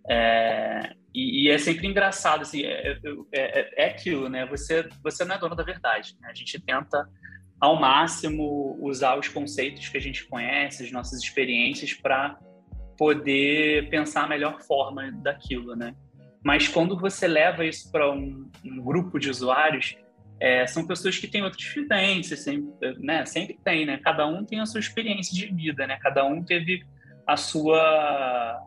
É, e, e, é sempre engraçado, assim, é, é, é, é, aquilo, né? Você, você não é dono da verdade, né? A gente tenta ao máximo usar os conceitos que a gente conhece, as nossas experiências para poder pensar a melhor forma daquilo, né? Mas quando você leva isso para um, um, grupo de usuários, é, são pessoas que têm outras vivências, sempre, né? Sempre tem, né? Cada um tem a sua experiência de vida, né? Cada um teve a sua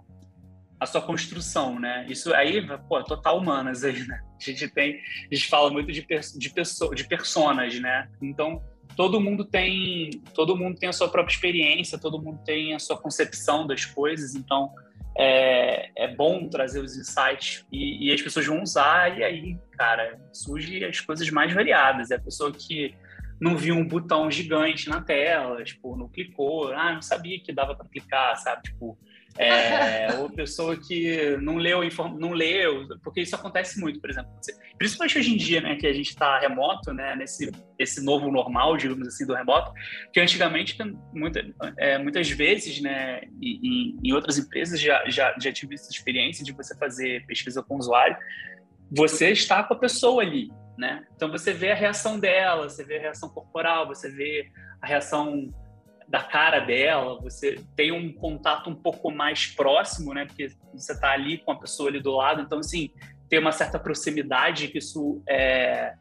a sua construção, né? Isso aí, pô, total humanas aí, né? A gente tem, a gente fala muito de de de personas, né? Então todo mundo tem todo mundo tem a sua própria experiência, todo mundo tem a sua concepção das coisas, então é, é bom trazer os insights e, e, as pessoas vão usar, e aí, cara, surge as coisas mais variadas. É a pessoa que não viu um botão gigante na tela, tipo, não clicou, ah, não sabia que dava para clicar, sabe? Tipo, É, ou pessoa que não leu, não leu, porque isso acontece muito, por exemplo. Principalmente hoje em dia, né, que a gente está remoto, né, nesse esse novo normal, digamos assim, do remoto, que antigamente, muita, é, muitas vezes, né, em, outras empresas já, já, já tive essa experiência de você fazer pesquisa com o usuário, você está com a pessoa ali, né? Então você vê a reação dela, você vê a reação corporal, você vê a reação da cara dela, você tem um contato um pouco mais próximo, né? Porque você está ali com a pessoa ali do lado, então assim tem uma certa proximidade que isso é,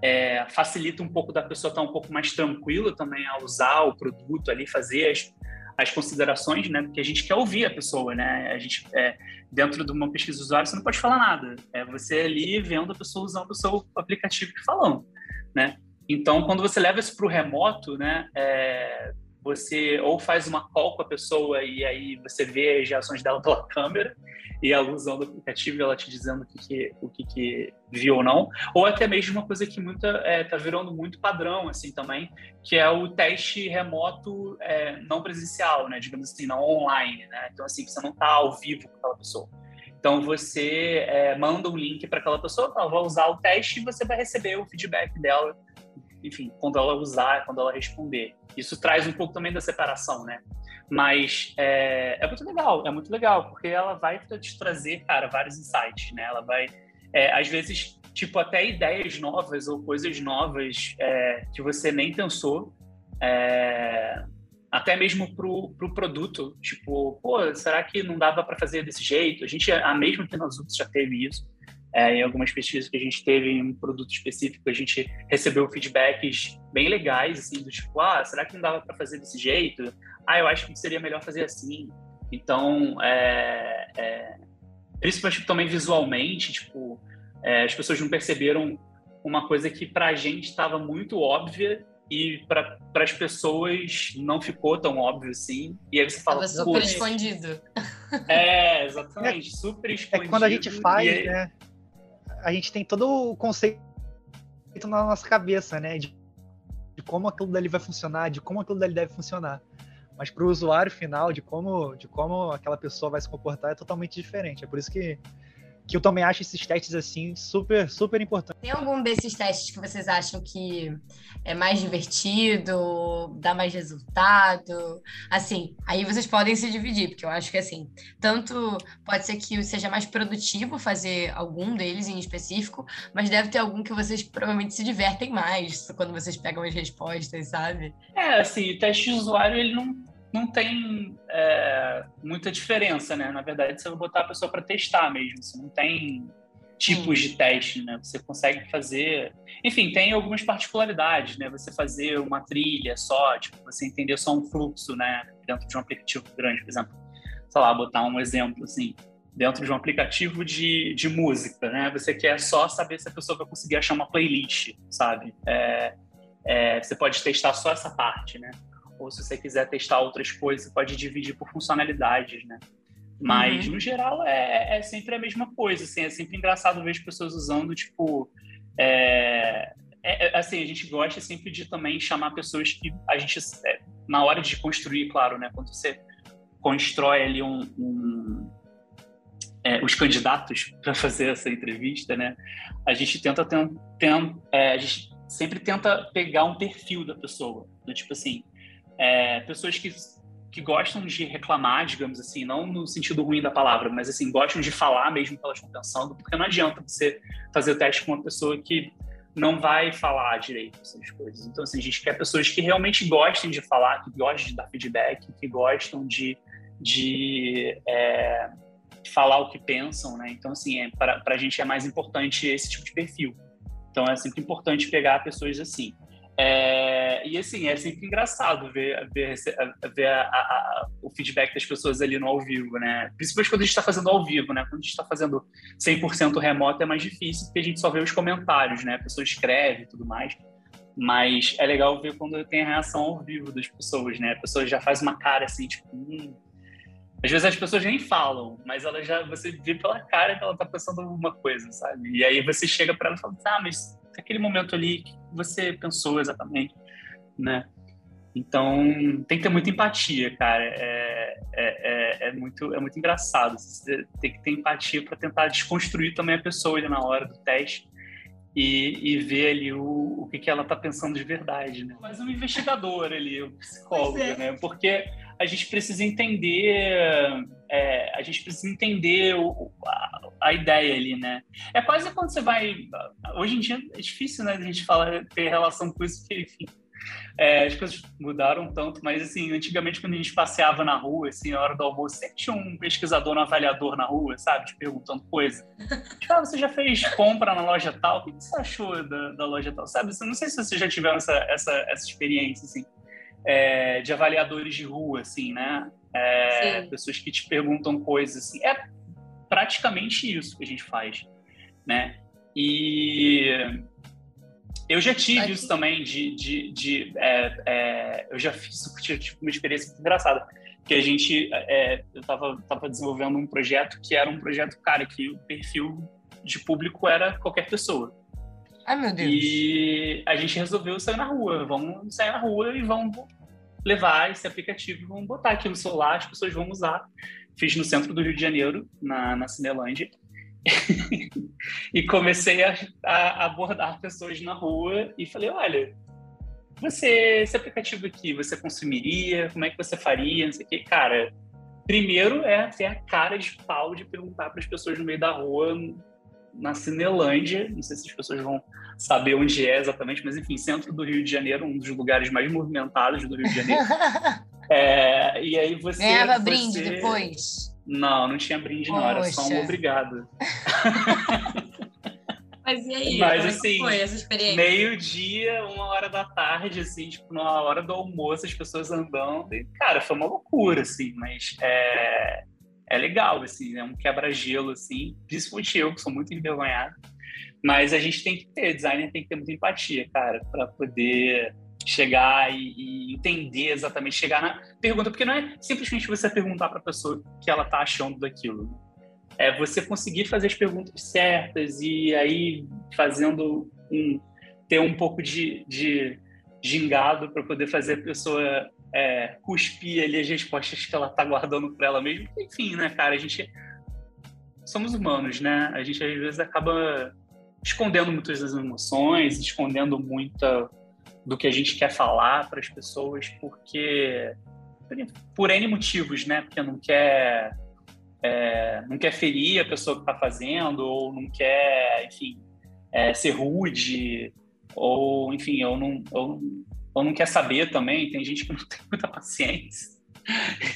é, facilita um pouco da pessoa estar um pouco mais tranquila também a usar o produto ali, fazer as, as considerações, né? Porque a gente quer ouvir a pessoa, né? A gente é, dentro de uma pesquisa de usuário você não pode falar nada, é você ali vendo a pessoa usando o seu aplicativo e falando, né? Então, quando você leva isso para o remoto, né? É, você ou faz uma call com a pessoa e aí você vê as reações dela pela câmera e ela usando o aplicativo ela te dizendo o que, que o que, que, viu ou não, ou até mesmo uma coisa que muita é, tá virando muito padrão assim também, que é o teste remoto é, não presencial, né, digamos assim, não online, né? Então assim você não está ao vivo com aquela pessoa. Então você é, manda um link para aquela pessoa, ela vai usar o teste e você vai receber o feedback dela enfim, quando ela usar, quando ela responder. Isso traz um pouco também da separação, né? Mas é, é muito legal, é muito legal, porque ela vai te trazer, cara, vários insights, né? Ela vai, é, às vezes, tipo, até ideias novas ou coisas novas é, que você nem pensou, é, até mesmo pro, pro produto, tipo, pô, será que não dava para fazer desse jeito? A gente, a mesma que nós já teve isso, é, em algumas pesquisas que a gente teve em um produto específico, a gente recebeu feedbacks bem legais, assim, do tipo, ah, será que não dava para fazer desse jeito? Ah, eu acho que seria melhor fazer assim. Então, é, é, principalmente também visualmente, tipo, é, as pessoas não perceberam uma coisa que para a gente estava muito óbvia e para as pessoas não ficou tão óbvio assim. E aí você fala. Tava super escondido. É, exatamente, super escondido. É quando a gente faz, aí... né? A gente tem todo o conceito na nossa cabeça, né? De, de como aquilo dali vai funcionar, de como aquilo dali deve funcionar. Mas para o usuário final, de como, de como aquela pessoa vai se comportar, é totalmente diferente. É por isso que que eu também acho esses testes assim super super importantes. Tem algum desses testes que vocês acham que é mais divertido, dá mais resultado? Assim, aí vocês podem se dividir, porque eu acho que assim, tanto pode ser que seja mais produtivo fazer algum deles em específico, mas deve ter algum que vocês provavelmente se divertem mais quando vocês pegam as respostas, sabe? É, assim, o teste de usuário ele não não tem é, muita diferença, né? Na verdade, você vai botar a pessoa para testar mesmo. Você não tem tipos Sim. de teste, né? Você consegue fazer... Enfim, tem algumas particularidades, né? Você fazer uma trilha só, tipo, você entender só um fluxo, né? Dentro de um aplicativo grande, por exemplo. Sei lá, botar um exemplo, assim. Dentro de um aplicativo de, de música, né? Você quer só saber se a pessoa vai conseguir achar uma playlist, sabe? É, é, você pode testar só essa parte, né? Ou se você quiser testar outras coisas, você pode dividir por funcionalidades, né? Mas, uhum. no geral, é, é sempre a mesma coisa, assim, é sempre engraçado ver as pessoas usando, tipo, é, é, é assim, a gente gosta sempre de também chamar pessoas que a gente, é, na hora de construir, claro, né, quando você constrói ali um, um é, os candidatos para fazer essa entrevista, né, a gente tenta, tem, tem, é, a gente sempre tenta pegar um perfil da pessoa, do tipo assim, é, pessoas que, que gostam de reclamar, digamos assim, não no sentido ruim da palavra, mas assim, gostam de falar mesmo que elas estão pensando, porque não adianta você fazer o teste com uma pessoa que não vai falar direito essas coisas. Então, assim, a gente quer pessoas que realmente gostem de falar, que gostem de dar feedback, que gostam de, de é, falar o que pensam, né? Então, assim, é, para a gente é mais importante esse tipo de perfil. Então, é sempre importante pegar pessoas assim. É, e assim, é sempre engraçado ver, ver, ver a, a, o feedback das pessoas ali no ao vivo, né? Principalmente quando a gente está fazendo ao vivo, né? Quando a gente está fazendo 100% remoto é mais difícil, porque a gente só vê os comentários, né? A pessoa escreve e tudo mais. Mas é legal ver quando tem a reação ao vivo das pessoas, né? A pessoa já faz uma cara assim, tipo... Hum. Às vezes as pessoas nem falam, mas ela já você vê pela cara que ela tá pensando alguma coisa, sabe? E aí você chega para ela e fala, ah, mas aquele momento ali que você pensou exatamente, né? Então, tem que ter muita empatia, cara. É, é, é, é muito, é muito engraçado. Você tem que ter empatia para tentar desconstruir também a pessoa ali na hora do teste e, e ver ali o, o que, que ela está pensando de verdade, né? Mas um investigador ali, um psicólogo, é. né? Porque a gente precisa entender, é, a gente precisa entender o, a, a, ideia ali, né? É quase quando você vai, hoje em dia é difícil, né? A gente falar ter relação com isso, porque enfim é, as coisas mudaram tanto, mas assim, antigamente quando a gente passeava na rua, assim, na hora do almoço, sempre tinha um pesquisador, um avaliador na rua, sabe? Te perguntando coisa. Tipo, ah, você já fez compra na loja tal? O que você achou da, da loja tal? Sabe? Não sei se vocês já tiveram essa, essa, essa experiência, assim, é, de avaliadores de rua, assim, né? É, pessoas que te perguntam coisas, assim. É praticamente isso que a gente faz, né? E eu já tive Aqui. isso também de, de, de é, é, eu já fiz tipo, uma experiência muito engraçada que a gente é, eu estava tava desenvolvendo um projeto que era um projeto cara que o perfil de público era qualquer pessoa. Ai meu Deus. E a gente resolveu sair na rua, vamos sair na rua e vamos levar esse aplicativo, vamos botar aqui no celular, as pessoas vão usar. Fiz no centro do Rio de Janeiro, na, na Cinelândia. e comecei a, a, abordar pessoas na rua e falei, olha, você, esse aplicativo aqui, você consumiria? Como é que você faria? Não sei o quê. Cara, primeiro é ter a cara de pau de perguntar para as pessoas no meio da rua, na Cinelândia, não sei se as pessoas vão saber onde é exatamente, mas enfim, centro do Rio de Janeiro, um dos lugares mais movimentados do Rio de Janeiro. é, e aí você... Ganhava você... brinde depois? Não, não tinha brinde, não. Era só um obrigado. Mas e aí? Mas Como assim, foi essa experiência? Meio-dia, uma hora da tarde, assim, tipo, na hora do almoço, as pessoas andando. E, cara, foi uma loucura, assim, mas é, é legal, assim, é um quebra-gelo, assim, principalmente eu, que sou muito envergonhado. Mas a gente tem que ter, designer tem que ter muita empatia, cara, para poder chegar e, e, entender exatamente, chegar na pergunta, porque não é simplesmente você perguntar para a pessoa o que ela está achando daquilo. É você conseguir fazer as perguntas certas e aí fazendo um ter um pouco de, de gingado para poder fazer a pessoa é, cuspir ali as respostas que ela está guardando para ela mesma. Enfim, né, cara, a gente somos humanos, né? A gente às vezes acaba escondendo muitas das emoções, escondendo muita do que a gente quer falar para as pessoas, porque por N motivos, né? Porque não quer é, não quer ferir a pessoa que está fazendo, ou não quer, enfim, é, ser rude, ou enfim, ou não, ou, ou não quer saber também. Tem gente que não tem muita paciência.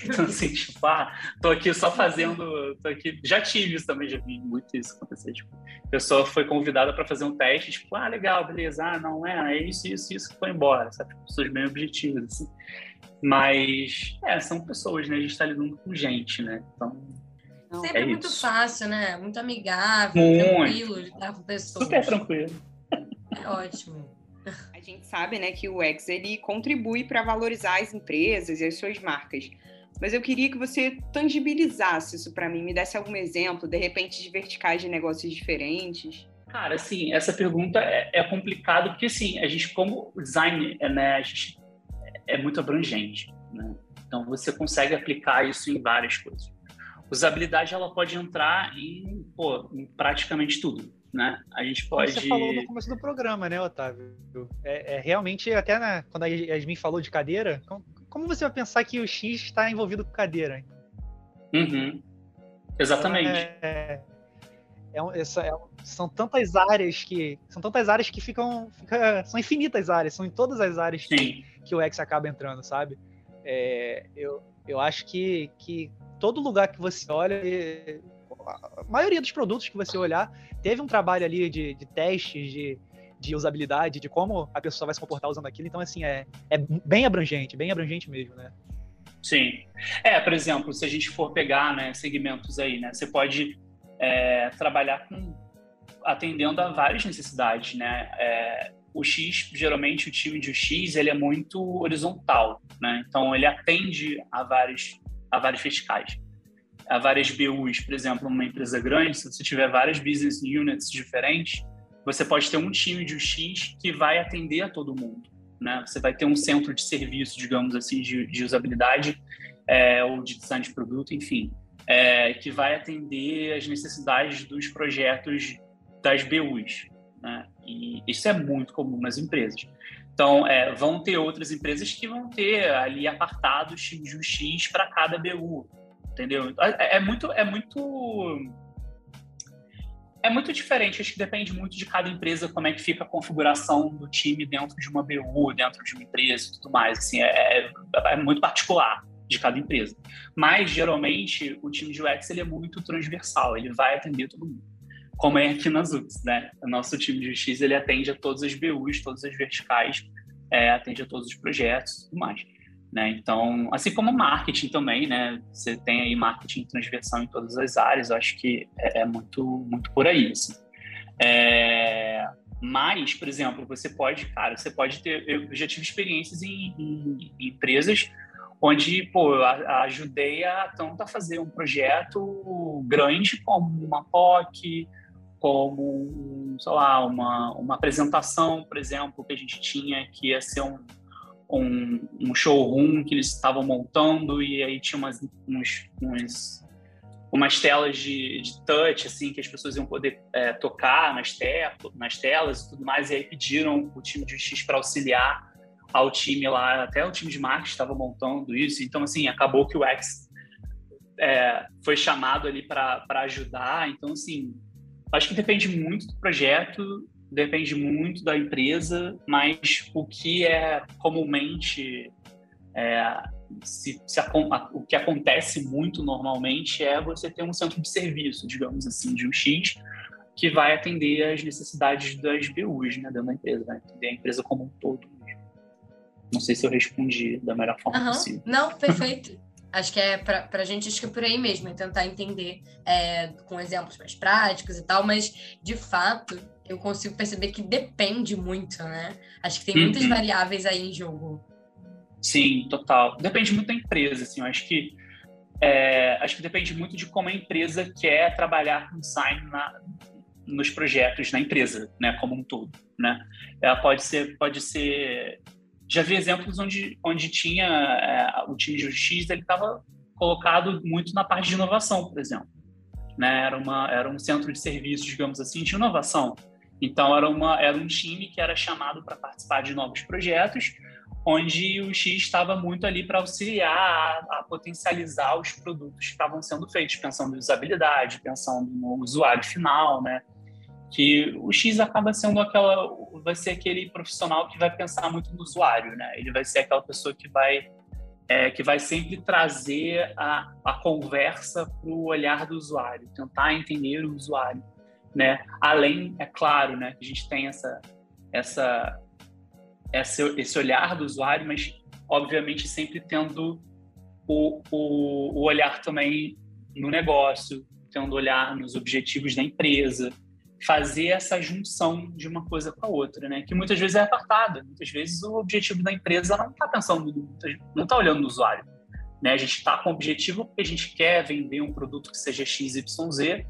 Então, assim, tipo, ah, tô aqui só fazendo. Tô aqui. Já tive isso também, já vi muito isso acontecer. Tipo, a pessoa foi convidada para fazer um teste, tipo, ah, legal, beleza, ah, não é, é isso, isso, isso, foi embora, sabe? Tipo, pessoas bem objetivas, assim. Mas, é, são pessoas, né? A gente tá lidando com gente, né? Então. Sempre é muito isso. fácil, né? Muito amigável, Muito. tranquilo lidar com pessoas. Super tranquilo. É ótimo. A gente sabe, né, que o X ele contribui para valorizar as empresas e as suas marcas. Mas eu queria que você tangibilizasse isso para mim, me desse algum exemplo, de repente, de verticais de negócios diferentes. Cara, assim, essa pergunta é, é complicada porque, assim, a gente, como design, né, a gente é muito abrangente, né? Então, você consegue aplicar isso em várias coisas. Usabilidade, ela pode entrar em, pô, em praticamente tudo né? A gente pode. Como você falou no começo do programa, né, Otávio? É, é realmente, até na, quando a Yasmin falou de cadeira, como, como, você vai pensar que o X está envolvido com cadeira? Uhum. Exatamente. É, é, é, são tantas áreas que são tantas áreas que ficam fica, são infinitas áreas, são em todas as áreas que, que, o X acaba entrando, sabe? É, eu, eu acho que, que todo lugar que você olha a maioria dos produtos que você olhar teve um trabalho ali de, de testes, de, de usabilidade, de como a pessoa vai se comportar usando aquilo. Então, assim, é, é bem abrangente, bem abrangente mesmo, né? Sim. É, por exemplo, se a gente for pegar né, segmentos aí, né? Você pode é, trabalhar com atendendo a várias necessidades, né? É, o X, geralmente o time de X, ele é muito horizontal, né? Então ele atende a vários a vários fiscais a várias BUs, por exemplo, uma empresa grande, se você tiver várias business units diferentes, você pode ter um time de UX que vai atender a todo mundo. Né? Você vai ter um centro de serviço, digamos assim, de, de usabilidade é, ou de design de produto, enfim, é, que vai atender as necessidades dos projetos das BUs. Né? E isso é muito comum nas empresas. Então, é, vão ter outras empresas que vão ter ali apartados de um X para cada BU, entendeu? É, é, muito, é muito, é muito diferente. Acho que depende muito de cada empresa como é que fica a configuração do time dentro de uma BU, dentro de uma empresa e tudo mais. Assim, é, é, é muito particular de cada empresa. Mas geralmente o time de UX ele é muito transversal. Ele vai atender todo mundo como é aqui nas UX, né? O nosso time de UX, ele atende a todas as BUs, todas as verticais, é, atende a todos os projetos e tudo mais. Né? Então, assim como marketing também, né? Você tem aí marketing transversal em todas as áreas, eu acho que é, é muito, muito por aí, assim. É, mas, por exemplo, você pode, cara, você pode ter. Eu já tive experiências em, em, em empresas onde, pô, eu ajudei a tanto a fazer um projeto grande como uma POC, como, sei lá, uma, uma apresentação, por exemplo, que a gente tinha que ia ser um, um, um showroom que eles estavam montando e aí tinha umas, uns, uns, umas telas de, de touch, assim, que as pessoas iam poder é, tocar nas, te nas telas e tudo mais, e aí pediram o time de X para auxiliar ao time lá, até o time de marketing estava montando isso, então, assim, acabou que o X é, foi chamado ali para ajudar, então, assim, Acho que depende muito do projeto, depende muito da empresa, mas o que é comumente é, se, se a, o que acontece muito normalmente é você ter um centro de serviço, digamos assim, de um X, que vai atender as necessidades das BUs né, dentro da empresa, vai atender a empresa como um todo. Não sei se eu respondi da melhor forma uhum. possível. Não, perfeito. Acho que é para a gente, acho que é por aí mesmo, é tentar entender é, com exemplos mais práticos e tal, mas de fato eu consigo perceber que depende muito, né? Acho que tem muitas uhum. variáveis aí em jogo. Sim, total. Depende muito da empresa, assim, eu acho que é, acho que depende muito de como a empresa quer trabalhar com design na, nos projetos na empresa, né, como um todo, né? Ela pode ser, pode ser já vi exemplos onde, onde tinha é, o time de X, ele estava colocado muito na parte de inovação, por exemplo. Né? Era, uma, era um centro de serviços, digamos assim, de inovação. Então, era, uma, era um time que era chamado para participar de novos projetos, onde o X estava muito ali para auxiliar a, a, potencializar os produtos que estavam sendo feitos, pensando em usabilidade, pensando no usuário final, né? Que o X acaba sendo aquela vai ser aquele profissional que vai pensar muito no usuário, né? Ele vai ser aquela pessoa que vai é, que vai sempre trazer a, a conversa para o olhar do usuário, tentar entender o usuário, né? Além, é claro, né, que a gente tem essa essa esse olhar do usuário, mas obviamente sempre tendo o, o, o olhar também no negócio, tendo olhar nos objetivos da empresa, fazer essa junção de uma coisa com a outra, né? Que muitas vezes é apartada. Muitas vezes o objetivo da empresa não está pensando, não está olhando no usuário. Né? A gente está com o objetivo porque a gente quer vender um produto que seja XYZ,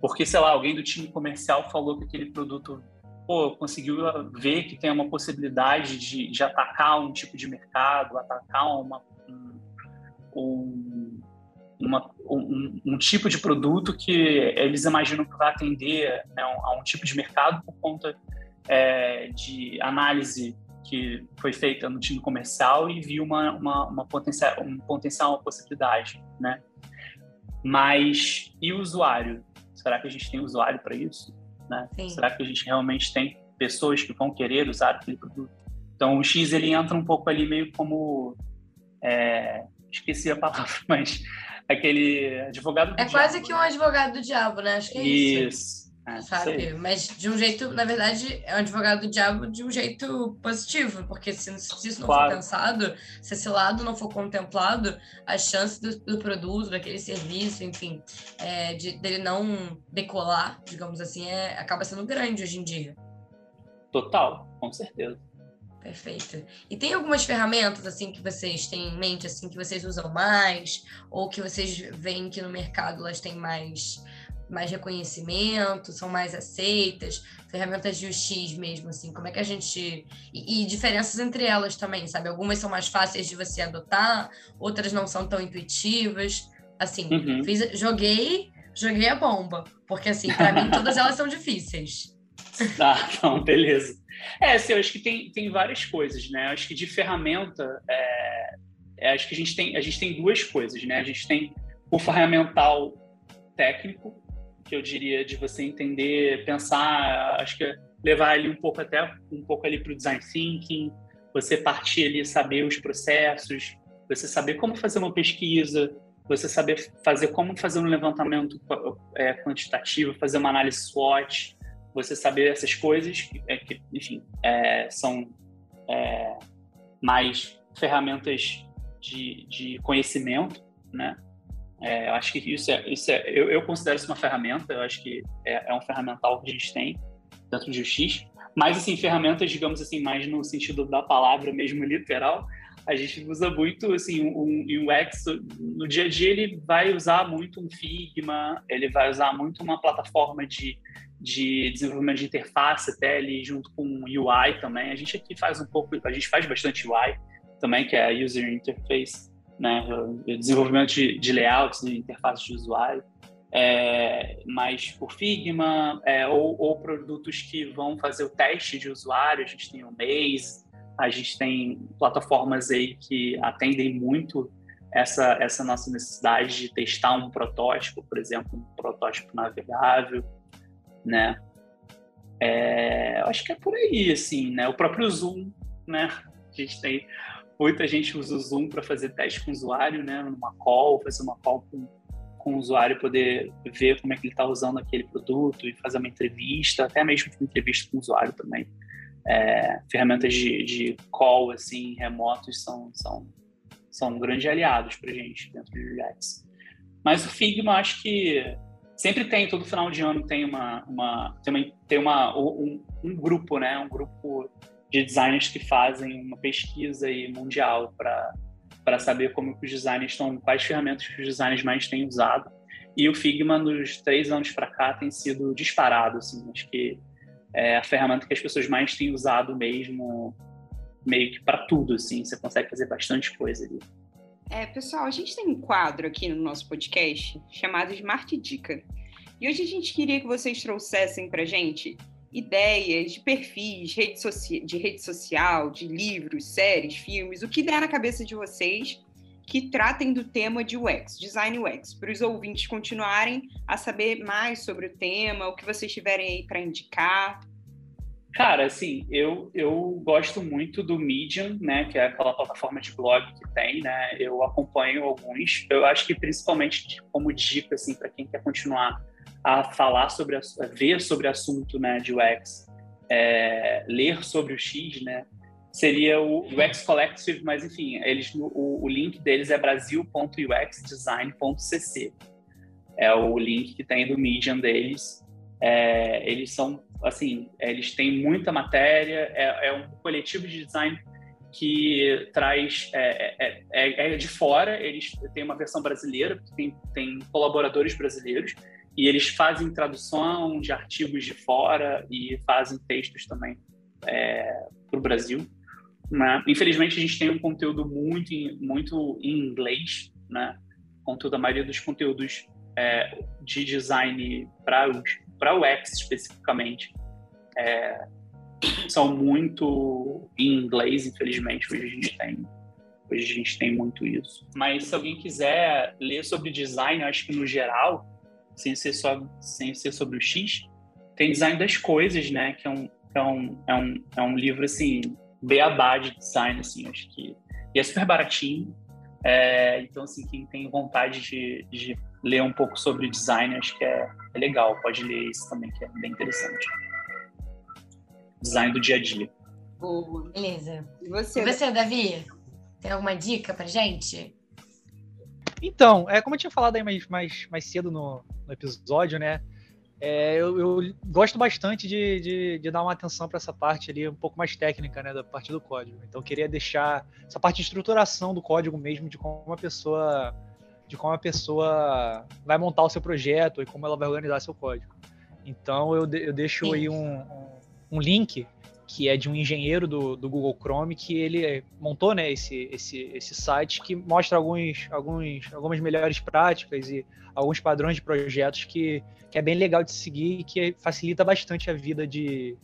porque, sei lá, alguém do time comercial falou que aquele produto pô, conseguiu ver que tem uma possibilidade de, de atacar um tipo de mercado, atacar uma, um, um uma, um, um, tipo de produto que eles imaginam que vai atender né, a um tipo de mercado por conta é, de análise que foi feita no time comercial e viu uma, uma, uma potencial, um potencial, uma possibilidade, né? Mas e o usuário? Será que a gente tem usuário para isso? Né? Será que a gente realmente tem pessoas que vão querer usar aquele produto? Então o X ele entra um pouco ali meio como é, esqueci a palavra, mas aquele advogado do É diabo, quase que um advogado do diabo, né? Acho que é isso. Isso. É, sabe? Mas de um jeito, na verdade, é um advogado do diabo de um jeito positivo, porque se, se isso não claro. for pensado, se esse lado não for contemplado, a chance do, do produto, daquele serviço, enfim, é, de, dele não decolar, digamos assim, é, acaba sendo grande hoje em dia. Total, com certeza. Perfeito. E tem algumas ferramentas assim que vocês têm em mente assim que vocês usam mais ou que vocês veem que no mercado elas têm mais mais reconhecimento, são mais aceitas, ferramentas de UX mesmo, assim, como é que a gente. E, e, diferenças entre elas também, sabe? Algumas são mais fáceis de você adotar, outras não são tão intuitivas. Assim, uhum. fiz, joguei, joguei a bomba, porque assim, para mim todas elas são difíceis. Ah, então, beleza. É, assim, eu acho que tem, tem várias coisas, né? Eu acho que de ferramenta, é, é, acho que a gente, tem, a gente tem duas coisas, né? A gente tem o ferramental técnico, que eu diria de você entender, pensar, acho que levar ali um pouco até um pouco ali para o design thinking, você partir ali saber os processos, você saber como fazer uma pesquisa, você saber fazer como fazer um levantamento é, quantitativo, fazer uma análise SWOT, você saber essas coisas que, é, que enfim, é, são é, mais ferramentas de, de conhecimento, né? É, eu acho que isso é, isso é eu, eu, considero isso uma ferramenta, eu acho que é, é, um ferramental que a gente tem dentro de UX, mas assim, ferramentas, digamos assim, mais no sentido da palavra mesmo literal, a gente usa muito, assim, um, um UX, no dia a dia ele vai usar muito um Figma, ele vai usar muito uma plataforma de, de desenvolvimento de interface até ali junto com UI também, a gente aqui faz um pouco, a gente faz bastante UI também, que é User Interface, né, desenvolvimento de, de layouts e interfaces de usuário, é, mas por Figma, é, ou, ou, produtos que vão fazer o teste de usuário, a gente tem o Maze, a gente tem plataformas aí que atendem muito essa, essa nossa necessidade de testar um protótipo, por exemplo, um protótipo navegável, né? É, acho que é por aí, assim, né? O próprio Zoom, né? A gente tem Muita gente usa o Zoom para fazer teste com o usuário, né? Numa call, fazer uma call com, com o usuário, poder ver como é que ele está usando aquele produto e fazer uma entrevista, até mesmo uma entrevista com o usuário também. É, ferramentas de, de call, assim, remotos são, são, são grandes aliados para gente dentro do UX. Mas o Figma, acho que sempre tem, todo final de ano tem uma, uma tem uma, tem uma um, um grupo, né? Um grupo de designers que fazem uma pesquisa aí mundial para saber como os designers estão, quais ferramentas os designers mais têm usado. E o Figma, nos três anos para cá, tem sido disparado. Assim, acho que é a ferramenta que as pessoas mais têm usado mesmo, meio que para tudo. Assim, você consegue fazer bastante coisa ali. É, pessoal, a gente tem um quadro aqui no nosso podcast chamado Smart Dica. E hoje a gente queria que vocês trouxessem para gente ideias de perfis rede de rede social, de livros, séries, filmes, o que der na cabeça de vocês que tratem do tema de UX, design UX, para os ouvintes continuarem a saber mais sobre o tema, o que vocês tiverem aí para indicar. Cara, assim, eu, eu gosto muito do Medium, né, que é aquela plataforma de blog que tem, né, eu acompanho alguns, eu acho que principalmente como dica, assim, para quem quer continuar a falar sobre, a, a ver sobre assunto né, de UX, é, ler sobre o X, né, seria o UX Collective, mas enfim, eles, o, o link deles é brasil.uxdesign.cc. É o link que tem do Medium deles. É, eles são, assim, eles têm muita matéria, é, é um coletivo de design que traz é, é, é, é de fora, eles têm uma versão brasileira, tem, tem colaboradores brasileiros, e eles fazem tradução de artigos de fora e fazem textos também é, para o Brasil. Né? Infelizmente, a gente tem um conteúdo muito, muito em inglês, né? Contudo, a maioria dos conteúdos é, de design para o UX especificamente é, são muito em inglês, infelizmente. Hoje a gente tem hoje a gente tem muito isso. Mas se alguém quiser ler sobre design, acho que no geral sem ser só sem ser sobre o X, tem Design das Coisas, né? Que é um, é um, é um, é um livro, assim, beabá de design, assim, acho que... E é super baratinho. É, então, assim, quem tem vontade de, de ler um pouco sobre design, acho que é, é legal. Pode ler isso também, que é bem interessante. Design do dia a dia. Boa. Beleza. E você, e você Davi? Tem alguma dica pra gente? Então, é, como eu tinha falado aí mais, mais, mais cedo no, no episódio, né? É, eu, eu, gosto bastante de, de, de dar uma atenção para essa parte ali um pouco mais técnica, né, da parte do código. Então, eu queria deixar essa parte de estruturação do código mesmo, de como uma pessoa de como a pessoa vai montar o seu projeto e como ela vai organizar seu código. Então eu, de, eu deixo Sim. aí um, um, link que é de um engenheiro do, do, Google Chrome que ele montou né, esse, esse, esse site que mostra alguns, alguns, algumas melhores práticas e alguns padrões de projetos que, que é bem legal de seguir e que facilita bastante a vida de,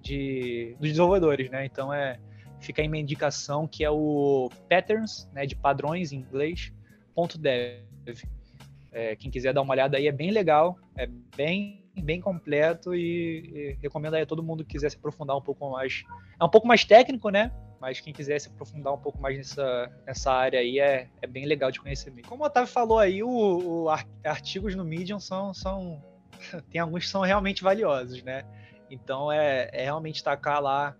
de, dos desenvolvedores. Né? Então é, fica aí minha indicação que é o Patterns, né, de padrões em inglês, .dev. É, quem quiser dar uma olhada aí é bem legal, é bem bem completo e, e recomendo aí a todo mundo que quiser se aprofundar um pouco mais. É um pouco mais técnico, né? Mas quem quiser se aprofundar um pouco mais nessa, nessa área aí é, é bem legal de conhecer mesmo. Como o Otávio falou aí, o, o artigos no Medium são, são. Tem alguns que são realmente valiosos, né? Então é, é realmente tacar lá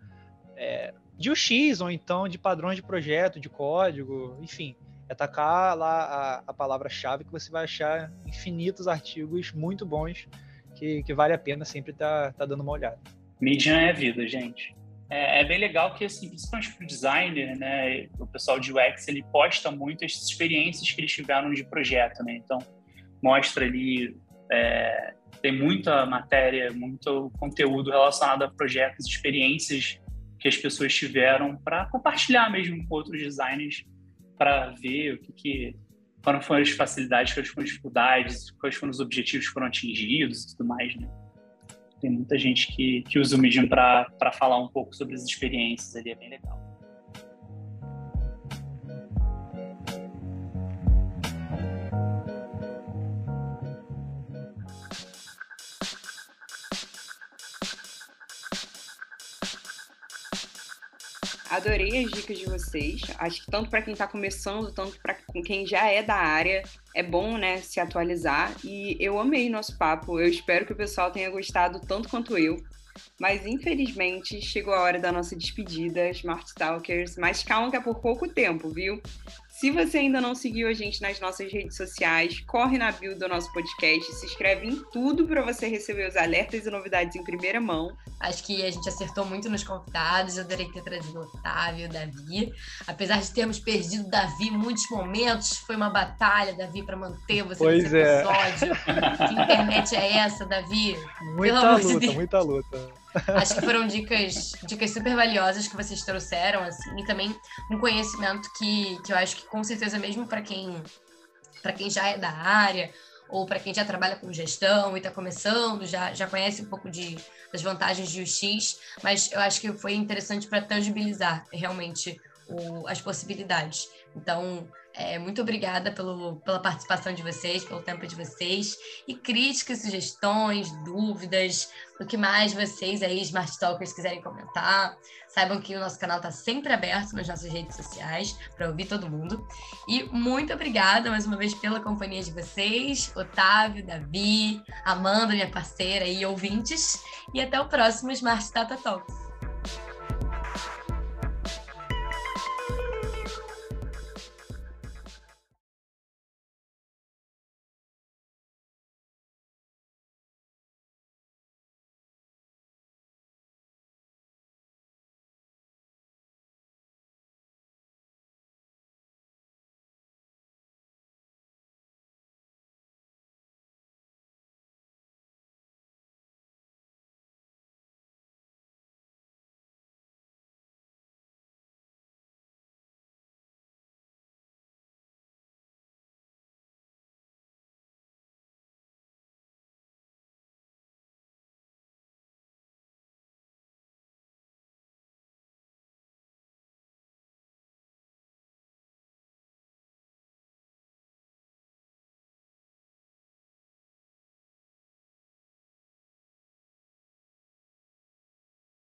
é, de UX ou então de padrões de projeto, de código, enfim é tacar lá a, a palavra-chave que você vai achar infinitos artigos muito bons que, que vale a pena sempre estar tá, tá dando uma olhada. Medium é vida, gente. É, é, bem legal que, assim, principalmente para o designer, né, o pessoal de UX, ele posta muito as experiências que eles tiveram de projeto, né? Então, mostra ali, é, tem muita matéria, muito conteúdo relacionado a projetos, experiências que as pessoas tiveram para compartilhar mesmo com outros designers para ver o que, que quais foram as facilidades, quais foram as dificuldades, quais foram os objetivos que foram atingidos e tudo mais, né? Tem muita gente que, que usa o Medium para falar um pouco sobre as experiências ali, é bem legal. Adorei as dicas de vocês. Acho que tanto para quem está começando, tanto para quem já é da área, é bom, né, se atualizar. E eu amei nosso papo. Eu espero que o pessoal tenha gostado tanto quanto eu. Mas infelizmente chegou a hora da nossa despedida, Smart Talkers. Mas calma que é por pouco tempo, viu? Se você ainda não seguiu a gente nas nossas redes sociais, corre na bio do nosso podcast, se inscreve em tudo para você receber os alertas e novidades em primeira mão. Acho que a gente acertou muito nos convidados, eu adorei ter trazido o Otávio, o Davi. Apesar de termos perdido o Davi em muitos momentos, foi uma batalha, Davi, para manter você pois nesse é. episódio. que internet é essa, Davi? Muita luta, de muita luta. Acho que foram dicas, dicas super valiosas que vocês trouxeram, assim, e também um conhecimento que, que eu acho que com certeza mesmo para quem para quem já é da área ou para quem já trabalha com gestão e está começando, já, já conhece um pouco de, das vantagens de UX, mas eu acho que foi interessante para tangibilizar realmente o, as possibilidades. Então, é, muito obrigada pelo, pela participação de vocês, pelo tempo de vocês. E críticas, sugestões, dúvidas, o que mais vocês aí, Smart Talkers, quiserem comentar. Saibam que o nosso canal está sempre aberto nas nossas redes sociais para ouvir todo mundo. E muito obrigada mais uma vez pela companhia de vocês, Otávio, Davi, Amanda, minha parceira e ouvintes. E até o próximo Smart Data Talks.